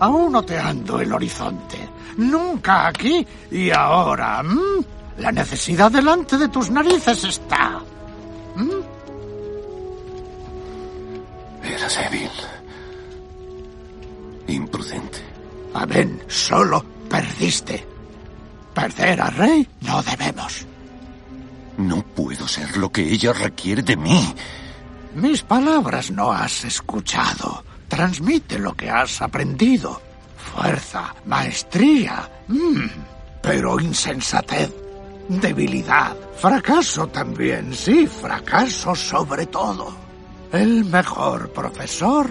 Aún oteando el horizonte. Nunca aquí y ahora. ¿m? La necesidad delante de tus narices está. ¿m? Eras débil. Imprudente. Aben, solo perdiste. Perder a Rey no debemos. No puedo ser lo que ella requiere de mí. Mis palabras no has escuchado. Transmite lo que has aprendido. Fuerza, maestría. mm, pero insensatez. Debilidad. Fracaso también, sí, fracaso sobre todo. El mejor profesor,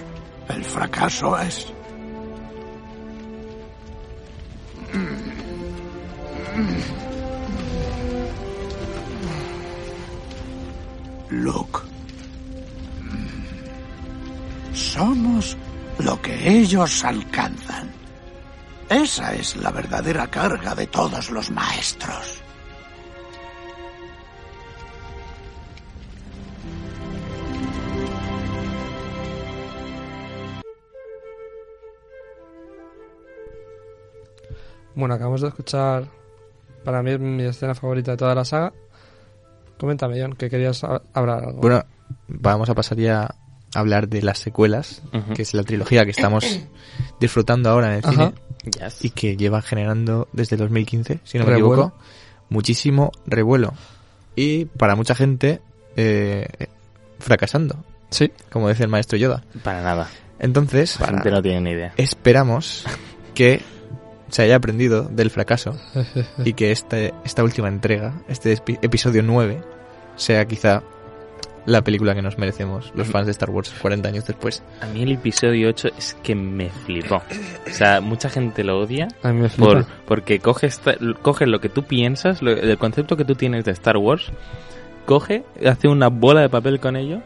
el fracaso es. Luke. Somos lo que ellos alcanzan. Esa es la verdadera carga de todos los maestros. Bueno, acabamos de escuchar para mí es mi escena favorita de toda la saga. Coméntame, John, que querías ha- hablar algo. Bueno, vamos a pasar ya hablar de las secuelas, que es la trilogía que estamos <coughs> disfrutando ahora en el Ajá. cine y que lleva generando desde el 2015, si no me Revuelo. equivoco, muchísimo revuelo. Y para mucha gente, eh, fracasando, Sí, como dice el maestro Yoda. Para nada. Entonces, La gente no tiene ni idea. esperamos <laughs> que se haya aprendido del fracaso <laughs> y que este, esta última entrega, este epi- episodio 9, sea quizá la película que nos merecemos los fans de Star Wars 40 años después. A mí el episodio 8 es que me flipó. O sea, mucha gente lo odia a mí me flipa. por, porque coge, esta- coge lo que tú piensas, lo- el concepto que tú tienes de Star Wars, coge, hace una bola de papel con ello,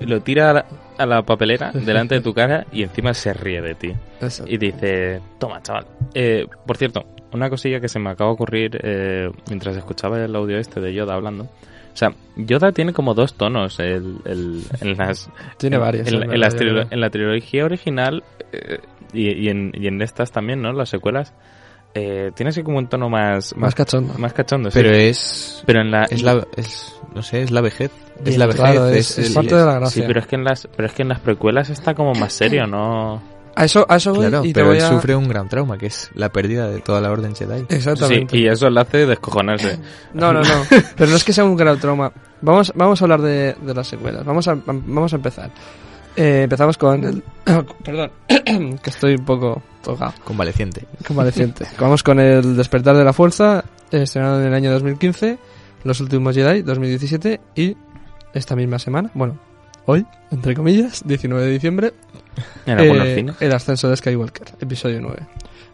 y lo tira a la, a la papelera <laughs> delante de tu cara y encima se ríe de ti. Eso. Y dice, toma, chaval. Eh, por cierto, una cosilla que se me acaba de ocurrir eh, mientras escuchaba el audio este de Yoda hablando. O sea, Yoda tiene como dos tonos el, el- en las... Tiene en- varios, En, es la- en verdad, en trilogía original eh, y, y en, y en estas también, ¿no? Las secuelas. Eh, tiene así como un tono más... Más cachondo. Más cachondo, sí. Pero es... Pero en la... Es la, es, no sé, es la vejez. Es la vejez. claro, es- es el- parte de la gracia. Sí, pero es que en las, pero es que en las precuelas está como más serio, ¿no? A eso, a eso voy Claro, y te pero voy él a... sufre un gran trauma, que es la pérdida de toda la Orden Jedi. Sí, Exactamente. y eso le hace descojonarse. No, no, no. <laughs> Pero no es que sea un gran trauma. Vamos, vamos a hablar de, de las secuelas. Vamos a, vamos a empezar. Eh, empezamos con el... <coughs> Perdón, <coughs> que estoy un poco tocado, Convaleciente. convaleciente. Vamos con el Despertar de la Fuerza, estrenado en el año 2015, Los Últimos Jedi, 2017, y esta misma semana, bueno, hoy, entre comillas, 19 de diciembre, En algunos eh, cines. el ascenso de Skywalker, episodio 9,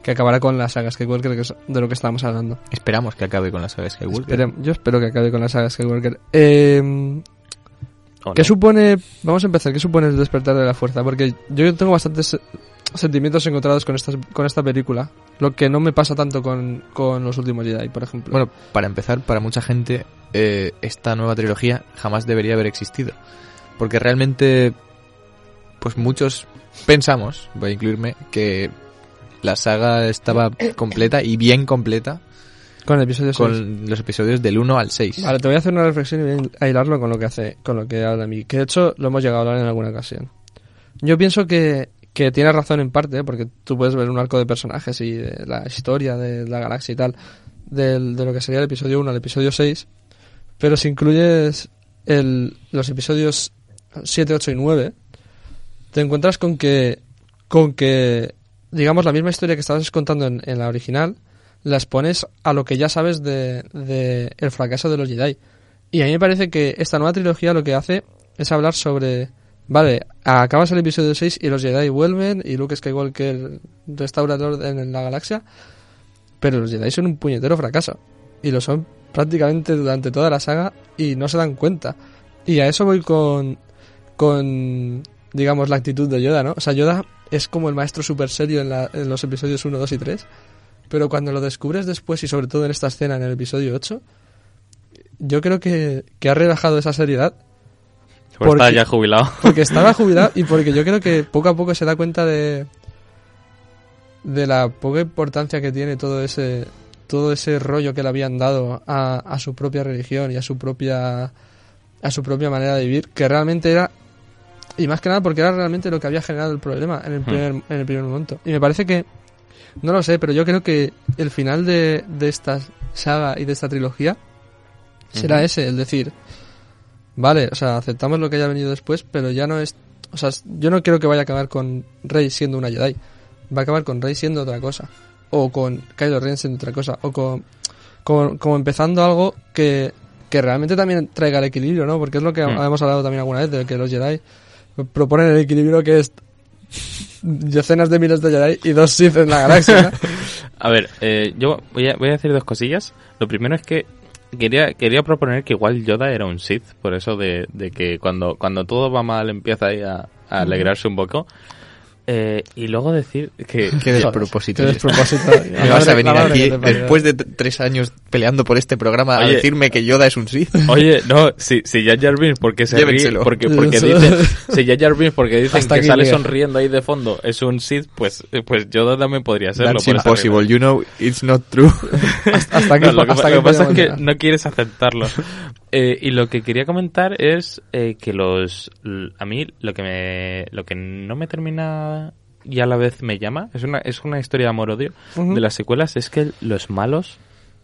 que acabará con la saga Skywalker, que es de lo que estábamos hablando. Esperamos que acabe con la saga Skywalker. Yo espero que acabe con la saga Skywalker. Eh, ¿O ¿Qué no? supone? Vamos a empezar. ¿Qué supone el despertar de la fuerza? Porque yo tengo bastantes sentimientos encontrados con esta, con esta película. Lo que no me pasa tanto con, con los últimos Jedi, por ejemplo. Bueno, para empezar, para mucha gente, eh, esta nueva trilogía jamás debería haber existido. Porque realmente, pues muchos pensamos, voy a incluirme, que la saga estaba completa y bien completa con el episodio 6. con los episodios del 1 al 6. Vale, te voy a hacer una reflexión y voy a hilarlo con lo que hace, con lo que habla a mí. Que de hecho lo hemos llegado a hablar en alguna ocasión. Yo pienso que, que tienes razón en parte, porque tú puedes ver un arco de personajes y de la historia de la galaxia y tal, del- de lo que sería el episodio 1 al episodio 6, pero si incluyes el, los episodios 7, 8 y 9, te encuentras con que, con que, digamos, la misma historia que estabas contando en, en la original, las pones a lo que ya sabes de, de el fracaso de los Jedi. Y a mí me parece que esta nueva trilogía lo que hace es hablar sobre... Vale, acabas el episodio 6 y los Jedi vuelven y Luke Skywalker el orden en la galaxia, pero los Jedi son un puñetero fracaso. Y lo son prácticamente durante toda la saga y no se dan cuenta. Y a eso voy con, con digamos, la actitud de Yoda, ¿no? O sea, Yoda es como el maestro super serio en, la- en los episodios 1, 2 y 3, pero cuando lo descubres después y sobre todo en esta escena en el episodio 8, yo creo que, que ha relajado esa seriedad está porque- ya jubilado. porque estaba <laughs> jubilado y porque yo creo que poco a poco se da cuenta de de la poca importancia que tiene todo ese todo ese rollo que le habían dado a, a su propia religión y a su propia a su propia manera de vivir que realmente era y más que nada porque era realmente lo que había generado el problema en el primer, en el primer momento y me parece que no lo sé pero yo creo que el final de, de esta saga y de esta trilogía será ese el decir Vale, o sea, aceptamos lo que haya venido después, pero ya no es... O sea, yo no quiero que vaya a acabar con Rey siendo una Jedi. Va a acabar con Rey siendo otra cosa. O con Kylo Ren siendo otra cosa. O con... Como, como empezando algo que, que realmente también traiga el equilibrio, ¿no? Porque es lo que Hmm. hemos hablado también alguna vez, de que los Jedi proponen el equilibrio que es decenas de miles de Jedi y dos Sith en la galaxia. <laughs> A ver, eh, yo voy a, voy a decir dos cosillas. Lo primero es que quería quería proponer que igual Yoda era un Sith, por eso de, de que cuando, cuando todo va mal empieza ahí a alegrarse un poco. Eh, y luego decir que... <laughs> Qué despropósito. Qué despropósito. <laughs> Me vas a venir aquí que después de tres años peleando por este programa a Oye. decirme que Yoda es un Sith. <laughs> Oye, no, si, si Jar Jar Binks porque se ríe, porque, porque Eso. dicen, si Jar Jar Binks porque dicen Hasta que sale llega. sonriendo ahí de fondo es un Sith, pues, eh, pues Yoda también podría serlo. That's impossible, you know, it's not true. Hasta aquí, No, lo que, hasta aquí lo que pasa es que no quieres aceptarlo. Eh, y lo que quería comentar es eh, que los a mí lo que me lo que no me termina y a la vez me llama es una es una historia de amor odio de las secuelas es que los malos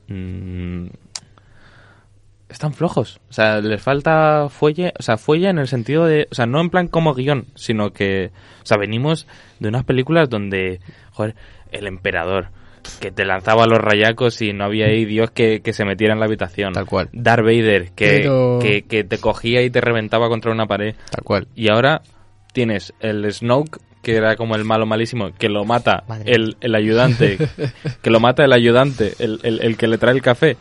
mm, están flojos, o sea, les falta fuelle, o sea, fuelle en el sentido de, o sea, no en plan como guion, sino que, o sea, venimos de unas películas donde, joder, el emperador, que te lanzaba los rayacos y no había ahí Dios que, que se metiera en la habitación. Tal cual. Darth Vader, que, Pero- que, que te cogía y te reventaba contra una pared. Tal cual. Y ahora tienes el Snoke, que era como el malo malísimo, que lo mata el, el ayudante, que lo mata el ayudante, el, el, el que le trae el café.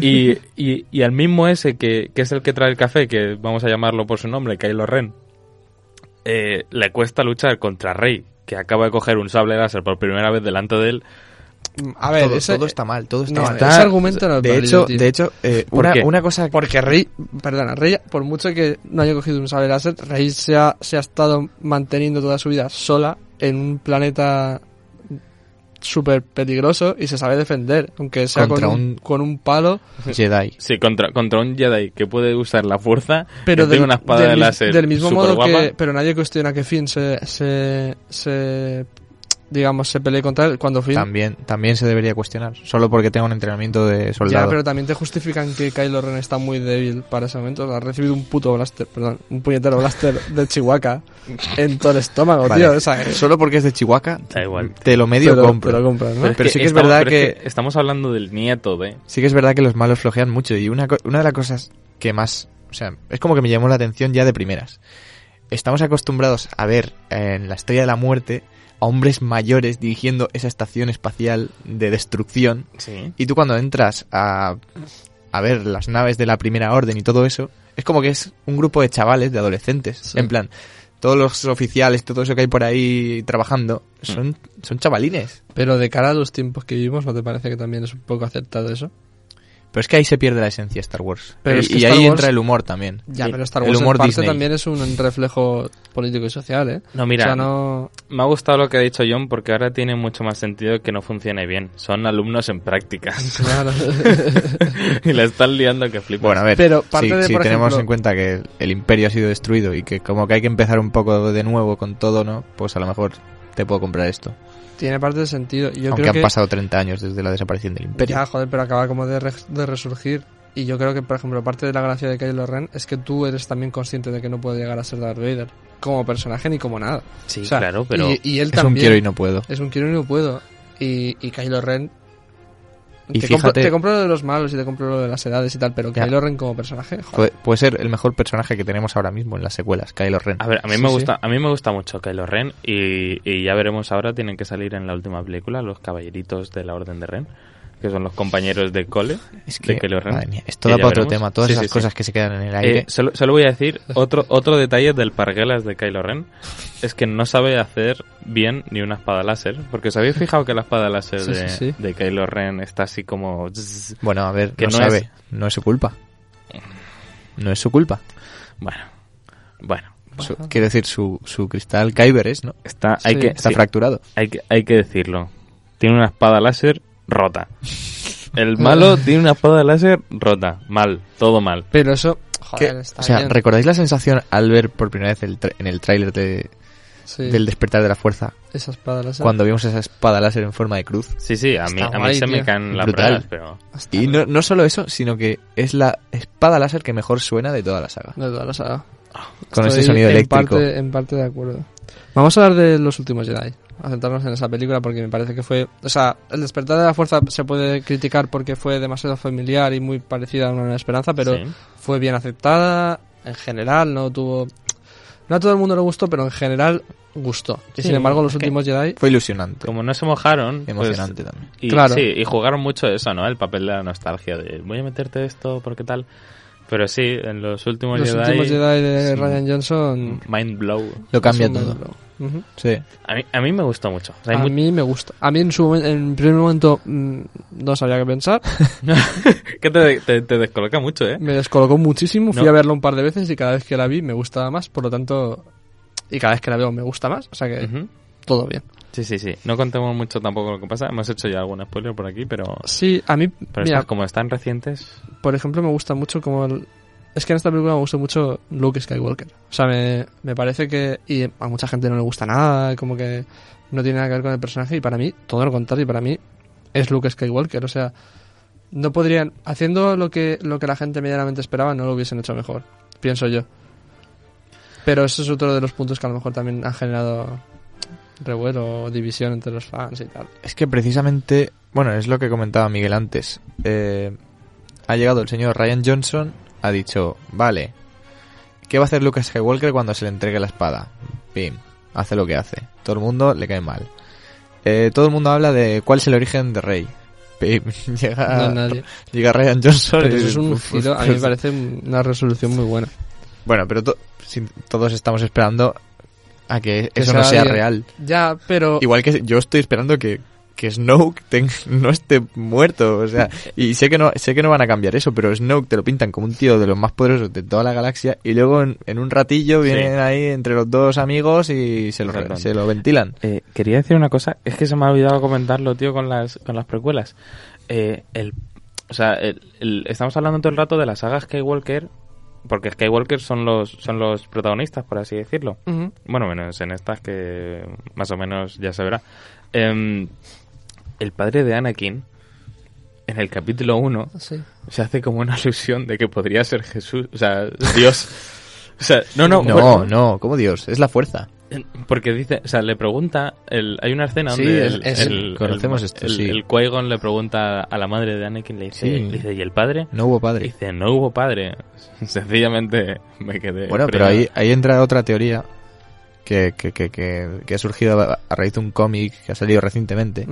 Y, y, y al mismo ese que, que es el que trae el café, que vamos a llamarlo por su nombre, Kylo Ren, eh, le cuesta luchar contra Rey, que acaba de coger un sable láser por primera vez delante de él. A ver, todo, ese, todo está mal, todo está no, mal. ese argumento no es de hecho, tío. de hecho, eh, ¿Por una, una cosa Porque Rey, perdona, Rey, por mucho que no haya cogido un sable láser, Rey se ha, se ha estado manteniendo toda su vida sola en un planeta súper peligroso y se sabe defender, aunque sea con Contra un, un- con un palo. Jedi. Sí, contra, contra un Jedi que puede usar la fuerza, Pero del, tiene una espada del de láser del mismo modo que... Pero nadie cuestiona que Finn se, se, se digamos, se pelee contra él cuando Finn... También, también se debería cuestionar, solo porque tenga un entrenamiento de Ya, soldado. pero también te justifican que Kylo Ren está muy débil para ese momento. Ha recibido un puto blaster, perdón, un puñetero blaster de Chihuahua en todo el estómago, Vale. tío. O sea, es- Solo porque es de Chihuahua, Da igual. te lo medio compro. te lo compras, ¿no? Pero sí que es verdad pero es que- Estamos hablando del nieto de... Sí que es verdad que los malos flojean mucho y una, una de las cosas que más, o sea, es como que me llamó la atención ya de primeras. Estamos acostumbrados a ver eh, en la Estrella de la Muerte a hombres mayores dirigiendo esa estación espacial de destrucción Sí. y tú cuando entras a, a ver las naves de la Primera Orden y todo eso, es como que es un grupo de chavales, de adolescentes, Sí. en plan... Todos los oficiales, todo eso que hay por ahí trabajando, Mm. son, son chavalines. Pero de cara a los tiempos que vivimos, ¿no te parece que también es un poco acertado eso? Pero es que ahí se pierde la esencia de Star Wars. Pero y es que y Star ahí Wars- entra el humor también. Ya, Sí. pero Star El Wars humor en parte Disney. también es un reflejo político y social, ¿eh? No, mira, O sea, no... me ha gustado lo que ha dicho John porque ahora tiene mucho más sentido que no funcione bien. Son alumnos en prácticas. <laughs> Claro. <laughs> y la están liando que flipas. Bueno, a ver, Pero parte si, de, si por tenemos ejemplo- en cuenta que el, el imperio ha sido destruido y que como que hay que empezar un poco de nuevo con todo, ¿no? Pues a lo mejor te puedo comprar esto. Tiene parte de sentido. Y Yo Aunque creo han que... pasado 30 años desde la desaparición del imperio. Ya, joder, pero acaba como de, re- de resurgir. Y yo creo que, por ejemplo, parte de la gracia de Kylo Ren es que tú eres también consciente de que no puede llegar a ser Darth Vader. Como personaje ni como nada. sí, O sea, claro, pero... Y, y él es un también. quiero y no puedo. Es un quiero y no puedo. Y, y Kylo Ren. Y te, compro, fíjate- te compro lo de los malos y te compro lo de las edades y tal, pero Ya. Kylo Ren como personaje, joder. Puede, puede ser el mejor personaje que tenemos ahora mismo en las secuelas, Kylo Ren. A ver, a mí Sí, me sí. gusta, a mí me gusta mucho Kylo Ren y, y ya veremos ahora tienen que salir en la última película los caballeritos de la Orden de Ren, que son los compañeros de cole. es que, de Kylo Ren. madre mía, da ya para otro veremos. tema. Todas Sí, esas sí, sí. cosas que se quedan en el aire. Eh, solo, solo voy a decir otro otro detalle del parguelas de Kylo Ren es que no sabe hacer bien ni una espada láser, porque os habéis fijado que la espada láser de, Kylo Ren está así como. Bueno, a ver, que no, no sabe. es- No es su culpa. No es su culpa. bueno, bueno, Su- quiero decir, su, su cristal Kyber es, ¿no? está hay que Está fracturado. hay que hay que decirlo. Tiene una espada láser rota. <laughs> El malo tiene una espada láser rota, mal, todo mal. Pero eso, Que- joder, está o sea, bien. ¿recordáis la sensación al ver por primera vez el tra- en el tráiler de, Sí, del despertar de la fuerza esa espada láser. cuando vimos esa espada láser en forma de cruz? Sí, sí, a mí, a mí guay, se me caen las Brutal. bragas, pero Y no, no solo eso, sino que es la espada láser que mejor suena de toda la saga. De toda la saga. Con ese Estoy sonido en eléctrico. Parte, en parte de acuerdo. Vamos a hablar de los últimos Jedi. A centrarnos en esa película porque me parece que fue... O sea, el despertar de la fuerza se puede criticar porque fue demasiado familiar y muy parecida a una nueva esperanza, pero sí. fue bien aceptada en general, no tuvo... No a todo el mundo le gustó, pero en general gustó. Y Sí, sin embargo, los últimos Jedi... Fue ilusionante. como no se mojaron, pues, emocionante también. Y, Claro. Sí, y jugaron mucho eso, ¿no? El papel de la nostalgia, de voy a meterte esto porque tal. Pero sí, en los últimos Los Jedi... últimos Jedi de sí, Ryan Johnson... Mind blow. Lo cambia todo. Ujú. Sí. A mí, a mí me gustó mucho. O sea, hay A mu- mí me gusta. A mí en su en primer momento mm, no sabía qué pensar. <laughs> que te, te, te descoloca mucho, ¿eh? Me descolocó muchísimo. Fui No. a verlo un par de veces y cada vez que la vi me gustaba más. Por lo tanto, y cada vez que la veo me gusta más. O sea que todo bien. Sí, sí, sí. No contemos mucho tampoco lo que pasa. Hemos hecho ya algún spoiler por aquí, pero... Sí, a mí, Pero mira, estas, como están recientes... por ejemplo, me gusta mucho como el- Es que en esta película me gusta mucho Luke Skywalker. O sea, me, me parece que... Y a mucha gente no le gusta nada, como que no tiene nada que ver con el personaje. Y para mí, todo lo contrario, para mí es Luke Skywalker. O sea, no podrían... Haciendo lo que, lo que la gente medianamente esperaba, no lo hubiesen hecho mejor. Pienso yo. Pero eso es otro de los puntos que a lo mejor también han generado revuelo división entre los fans y tal. Es que precisamente, bueno, es lo que comentaba Miguel antes. Eh, ha llegado el señor Ryan Johnson, ha dicho, vale, ¿qué va a hacer Luke Skywalker cuando se le entregue la espada? Pim, hace lo que hace. Todo el mundo le cae mal. Eh, todo el mundo habla de cuál es el origen de Rey. Pim, <laughs> llega, No, nadie. llega Ryan Johnson Pero y eso es un giro, a mí me pues, parece una resolución muy buena. Bueno, pero to- si- todos estamos esperando a que, Que eso no sea real. Ya, pero... Igual que yo estoy esperando que, que Snoke ten- <laughs> no esté muerto, o sea, y sé que no sé que no van a cambiar eso, pero Snoke te lo pintan como un tío de los más poderosos de toda la galaxia y luego en, en un ratillo vienen ahí entre los dos amigos y se lo, se lo ventilan. Eh, quería decir una cosa, es que se me ha olvidado comentarlo, tío, con las, con las precuelas. Eh, el, o sea, el- el- estamos hablando todo el rato de la saga Skywalker, porque Skywalker son los, son los protagonistas, por así decirlo. Bueno, menos en estas que más o menos ya se verá. Em, el padre de Anakin, en el capítulo 1, Sí. se hace como una <laughs> alusión de que podría ser Jesús, o sea, Dios. O sea, no, no, no, bueno, no, como Dios, es la fuerza. Porque dice, o sea, le pregunta, el, hay una escena Sí, donde el, es- el- conocemos el- esto, el, sí. el Qui-Gon le pregunta a la madre de Anakin, le dice, Sí. le dice, ¿y el padre? No hubo padre. dice, no hubo padre. <laughs> Sencillamente me quedé... Bueno, pero ahí, ahí entra otra teoría que, que, que, que, que ha surgido a raíz de un cómic que ha salido recientemente.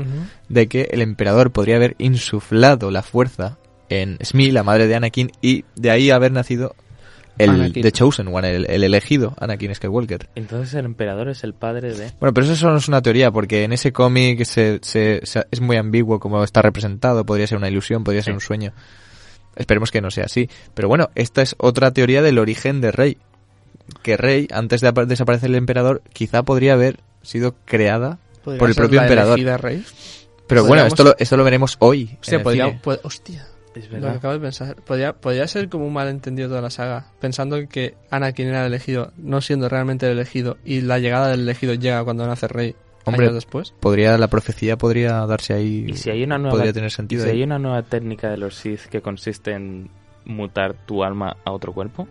De que el emperador podría haber insuflado la fuerza en Smee, la madre de Anakin, y de ahí haber nacido el Anakin. The Chosen One, el, el elegido, Anakin Skywalker. Entonces el emperador es el padre de... Bueno, pero eso solo es una teoría, porque en ese cómic se, se- se- es muy ambiguo como está representado, podría ser una ilusión, podría ser un sueño. Esperemos que no sea así. Pero bueno, esta es otra teoría del origen de Rey. Que Rey, antes de apa- desaparecer el emperador, quizá podría haber sido creada Podría por el ser propio la emperador. elegida rey. Pero bueno, esto lo, esto lo veremos hoy. Hostia, en el podría, cine. pu- hostia, Es lo que acabo de pensar. Podría, podría ser como un malentendido toda la saga, pensando que Anakin era el elegido, no siendo realmente el elegido, y la llegada del elegido llega cuando nace rey Hombre, años después. podría la profecía podría darse ahí Y si hay una nueva, podría tener y sentido si ahí. hay una nueva técnica de los Sith que consiste en mutar tu alma a otro cuerpo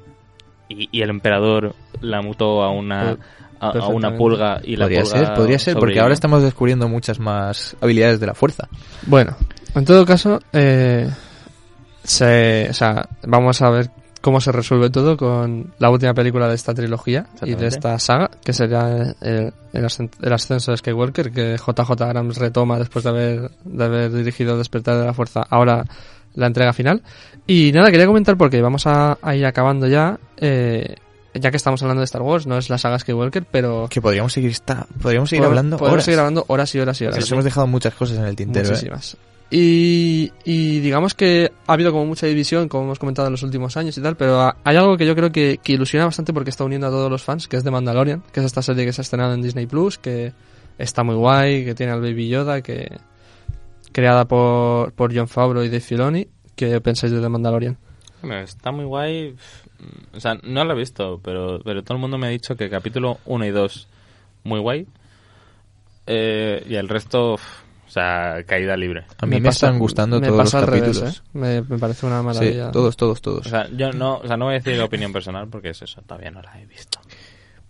y, y el emperador la mutó a una a, a una pulga y la podría pulga ser podría ser porque ahora estamos descubriendo muchas más habilidades de la fuerza Bueno, en todo caso, eh, se, o sea, vamos a ver cómo se resuelve todo con la última película de esta trilogía y de esta saga, que sería el, el ascen- el ascenso de Skywalker, que JJ Abrams retoma después de haber, de haber dirigido Despertar de la Fuerza, ahora la entrega final. Y nada, quería comentar porque vamos a, a ir acabando ya, eh, ya que estamos hablando de Star Wars, no es la saga Skywalker, pero... que podríamos seguir esta, podríamos seguir pod- hablando podemos horas. seguir hablando horas y horas y horas. Nos hemos dejado muchas cosas en el tintero ¿eh? Y, y digamos que ha habido como mucha división, como hemos comentado en los últimos años y tal, pero ha- hay algo que yo creo que, ilusiona bastante porque está uniendo a todos los fans, que es de Mandalorian, que es esta serie que se ha estrenado en Disney Plus, que está muy guay, que tiene al Baby Yoda, que creada por, por John Favreau y Dave Filoni. ¿Qué pensáis de The Mandalorian? Está muy guay. O sea, no lo he visto, pero, pero todo el mundo me ha dicho que capítulo 1 y 2 muy guay. Eh, y el resto, o sea, caída libre. a mí me, pasa- están gustando me todos los revés, capítulos ¿eh? me, me parece una sí, maravilla. todos todos todos O sea, yo no, o sea, no voy a decir opinión personal porque es eso, todavía no la he visto.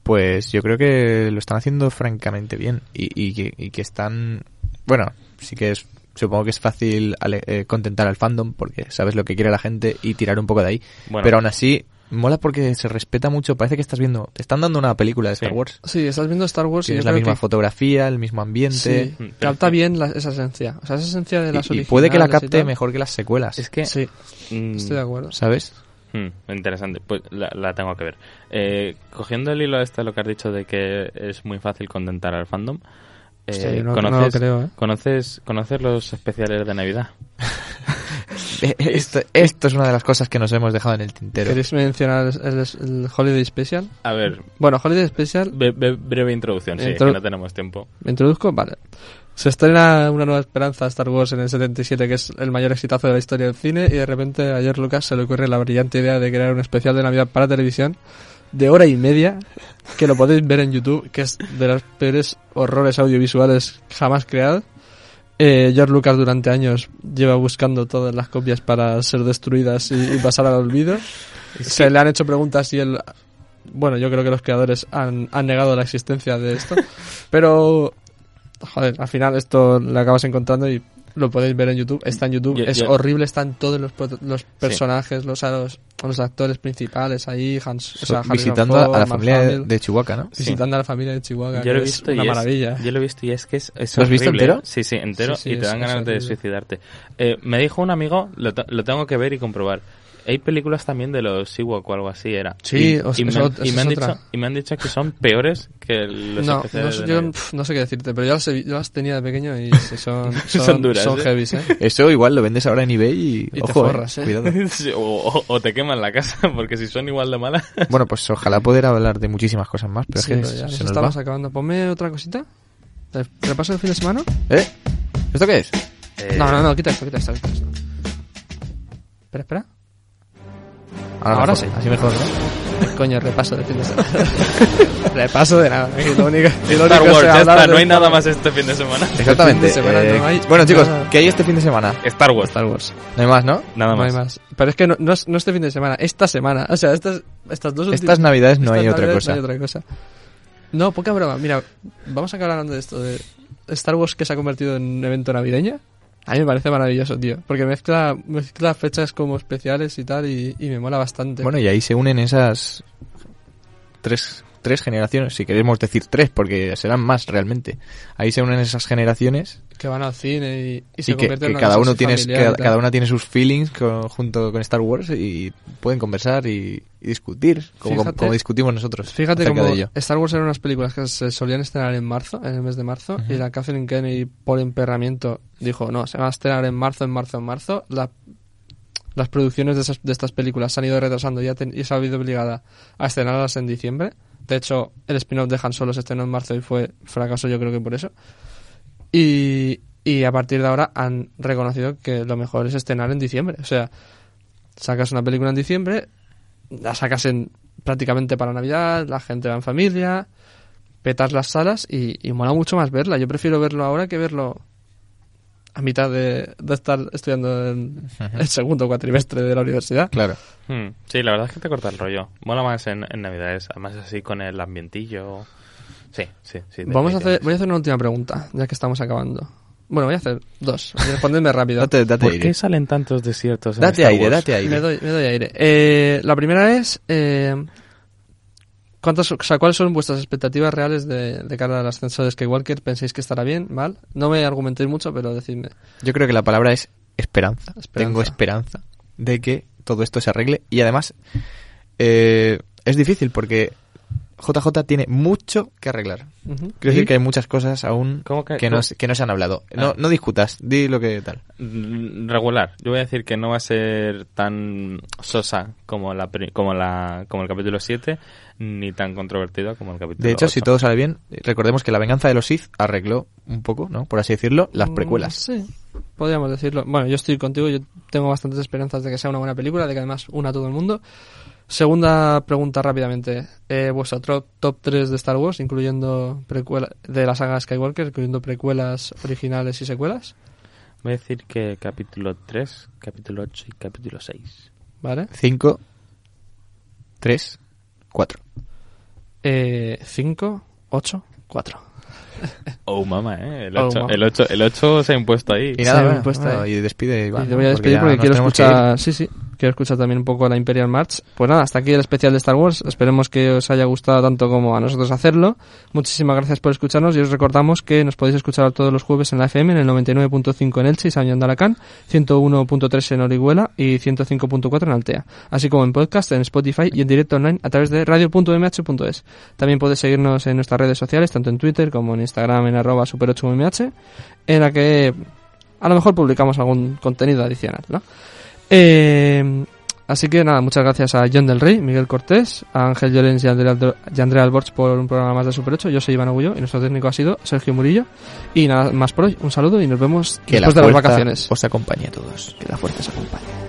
pues yo creo que lo están haciendo francamente bien y, y que, y que están bueno sí que es supongo que es fácil ale- eh, contentar al fandom porque sabes lo que quiere la gente y tirar un poco de ahí Bueno, pero aún así mola porque se respeta mucho parece que estás viendo te están dando una película de Star Sí. Wars Sí, estás viendo Star Wars y tienes yo la misma que- fotografía el mismo ambiente Sí, Mm, capta bien la- esa esencia. O sea, esa esencia de las y, y puede que la y capte mejor que las secuelas es que Sí, mm, estoy de acuerdo. sabes Hmm, interesante, pues la, la tengo que ver. Eh, cogiendo el hilo este, lo que has dicho de que es muy fácil contentar al fandom, eh, Hostia, yo no- no ¿conoces, lo creo, ¿eh? ¿conoces, ¿conoces los especiales de Navidad? <laughs> <laughs> Esto, esto es una de las cosas que nos hemos dejado en el tintero. ¿Queréis mencionar el, el Holiday Special? A ver, Bueno, Holiday Special, be- be- breve introducción, sí, que no tenemos tiempo. ¿me introduzco? Vale. Se estrena Una Nueva Esperanza Star Wars en el 77, que es el mayor exitazo de la historia del cine, y de repente a George Lucas se le ocurre la brillante idea de crear un especial de Navidad para televisión de hora y media, que lo podéis ver en YouTube, que es de los peores horrores audiovisuales jamás creados. Eh, George Lucas durante años lleva buscando todas las copias para ser destruidas y, y pasar al olvido. Se le han hecho preguntas y él... Bueno, yo creo que los creadores han, han negado la existencia de esto. <laughs> Pero, joder, al final esto lo acabas encontrando y lo podéis ver en YouTube. Está en YouTube, Yo- es yo- horrible, están todos los, pro- los personajes, los, a los, a los actores principales ahí, Hans, o sea, Harrison visitando Ford, a la Mark familia de, Hamill, de Chihuahua, ¿no? visitando a la familia de Chihuahua, Yo que lo he es visto una y es- maravilla. yo lo he visto y es que es, es ¿Lo has visto entero? Sí, sí, entero Sí, sí, y te es- dan es ganas de suicidarte. Eh, me dijo un amigo, lo, lo tengo que ver y comprobar. Hay películas también de los Ewok o algo así era. Sí, y, o sea, y me, eso- han- y eso me han es otra. dicho y me han dicho que son peores que los no, no, sé- de yo pf, no sé qué decirte, pero yo las, yo las tenía de pequeño y sí, son, <laughs> son, Son duras, son ¿eh? heavies, ¿eh? <laughs> Eso igual lo vendes ahora en eBay y, Y te ojo, eh, forras, ¿eh? cuidado. <laughs> Sí, o, o- te queman la casa, porque si son igual de malas. Bueno, pues ojalá poder hablar de muchísimas cosas más, pero Sí, es que ya se nos estamos va. acabando. Ponme otra cosita. ¿Te- ¿Repaso el fin de semana? ¿Eh? ¿Esto qué es? Eh, No, no, no, quita esto, quita esto, quita esto. Espera, espera. Ahora sí. Así mejor, ¿no? <laughs> Coño, repaso de fin de semana. <laughs> repaso de nada. Lo único, lo Star único Wars, ya está, no hay nada más este fin de semana. Exactamente. Este fin de semana eh, no hay bueno, chicos, nada. ¿qué hay este fin de semana? Star Wars, Star Wars. No hay más, ¿no? nada No más. hay más. Pero es que no, no, no este fin de semana, esta semana. O sea, estas, estas dos últimas- Estas navidades no estas hay otra navidades cosa. No hay otra cosa. No, poca broma. Mira, vamos a acabar hablando de esto, de Star Wars que se ha convertido en un evento navideño. A mí me parece maravilloso, tío. Porque mezcla, mezcla fechas como especiales y tal, y, y me mola bastante. Bueno, y ahí se unen esas tres, tres generaciones, si queremos decir tres, porque serán más realmente. Ahí se unen esas generaciones que van al cine y, y se y que, cada uno así tiene familiar y cada, una tiene sus feelings con- junto con Star Wars y pueden conversar y, y discutir como, Fíjate- como discutimos nosotros Fíjate como de ello. Star Wars eran unas películas que se solían estrenar en marzo, en el mes de marzo, y la Kathleen Kennedy, por emperramiento, dijo, no, se va a estrenar en marzo, en marzo, en marzo. La- las producciones de, esas- de estas películas se han ido retrasando y, ha ten- y se ha habido obligada a estrenarlas en diciembre. De hecho, el spin-off de Han Solo se estrenó en marzo y fue fracaso yo creo que por eso. Y, y a partir de ahora han reconocido que lo mejor es estrenar en diciembre. O sea, sacas una película en diciembre, la sacas en prácticamente para Navidad, la gente va en familia, petas las salas y, y mola mucho más verla. Yo prefiero verlo ahora que verlo a mitad de, de estar estudiando en el segundo cuatrimestre de la universidad. Claro. Hmm, Sí, la verdad es que te corta el rollo. Mola más en, en Navidades, además así con el ambientillo. Sí, sí, sí. Vamos a hacer, voy a hacer una última pregunta, ya que estamos acabando. Bueno, voy a hacer dos. Respondedme rápido. Date, date ¿Por aire. qué salen tantos desiertos en Date Star aire, Wars? date aire. Me doy, me doy aire. Eh, la primera es... Eh, ¿cuántas, o sea, ¿Cuáles son vuestras expectativas reales de, de cara al ascenso de Skywalker? ¿Pensáis que estará bien? ¿Mal? No me argumentéis mucho, pero decidme. Yo creo que la palabra es esperanza. Esperanza. Tengo esperanza de que todo esto se arregle. Y además, eh, es difícil porque JJ tiene mucho que arreglar. Ujú. Quiero ¿Y? decir que hay muchas cosas aún ¿Cómo que- que, no, que no se han hablado. No, Ah. no discutas, di lo que tal. Mm, Regular. Yo voy a decir que no va a ser tan sosa como la pri- como la como el capítulo 7 ni tan controvertida como el capítulo De hecho, si 8. todo sale bien, recordemos que la venganza de los Sith arregló un poco, ¿no? Por así decirlo, las Mm, precuelas. Sí, podríamos decirlo. Bueno, yo estoy contigo, yo tengo bastantes esperanzas de que sea una buena película, de que además una a todo el mundo. Segunda pregunta rápidamente. Eh, vuestro top, top 3 de Star Wars, incluyendo precuela, de la saga Skywalker, incluyendo precuelas originales y secuelas. Voy a decir que capítulo 3, capítulo 8 y capítulo 6. ¿Vale? 5, 3, 4. 5, 8, 4. Oh, mamá, ¿eh? El Oh, 8, mamá. el 8, el 8 se ha impuesto ahí. Y Se nada, me bueno, puesta bueno, ahí. y despide Iván. y te voy a despedir porque, nos quiero escuchar. Sí, sí. Quiero escuchar también un poco la Imperial March. Pues nada, hasta aquí el especial de Star Wars. Esperemos que os haya gustado tanto como a nosotros hacerlo. Muchísimas gracias por escucharnos y os recordamos que nos podéis escuchar todos los jueves en la FM, en el 99.5 en Elche y San John de Alacant, 101.3 en Orihuela y 105.4 en Altea. Así como en podcast, en Spotify y en directo online a través de radio.mh.es. También podéis seguirnos en nuestras redes sociales, tanto en Twitter como en Instagram en arroba super8mh, en la que a lo mejor publicamos algún contenido adicional, ¿no? Eh, así que nada, muchas gracias a John del Rey, Miguel Cortés, a Ángel Llorens y a Andrea, y Andrea Alborch por un programa más de Super 8. Yo soy Iván Agullo y nuestro técnico ha sido Sergio Murillo. Y nada más por hoy, un saludo y nos vemos Que después la de las fuerza vacaciones. os acompañe a todos. Que la fuerza os acompañe.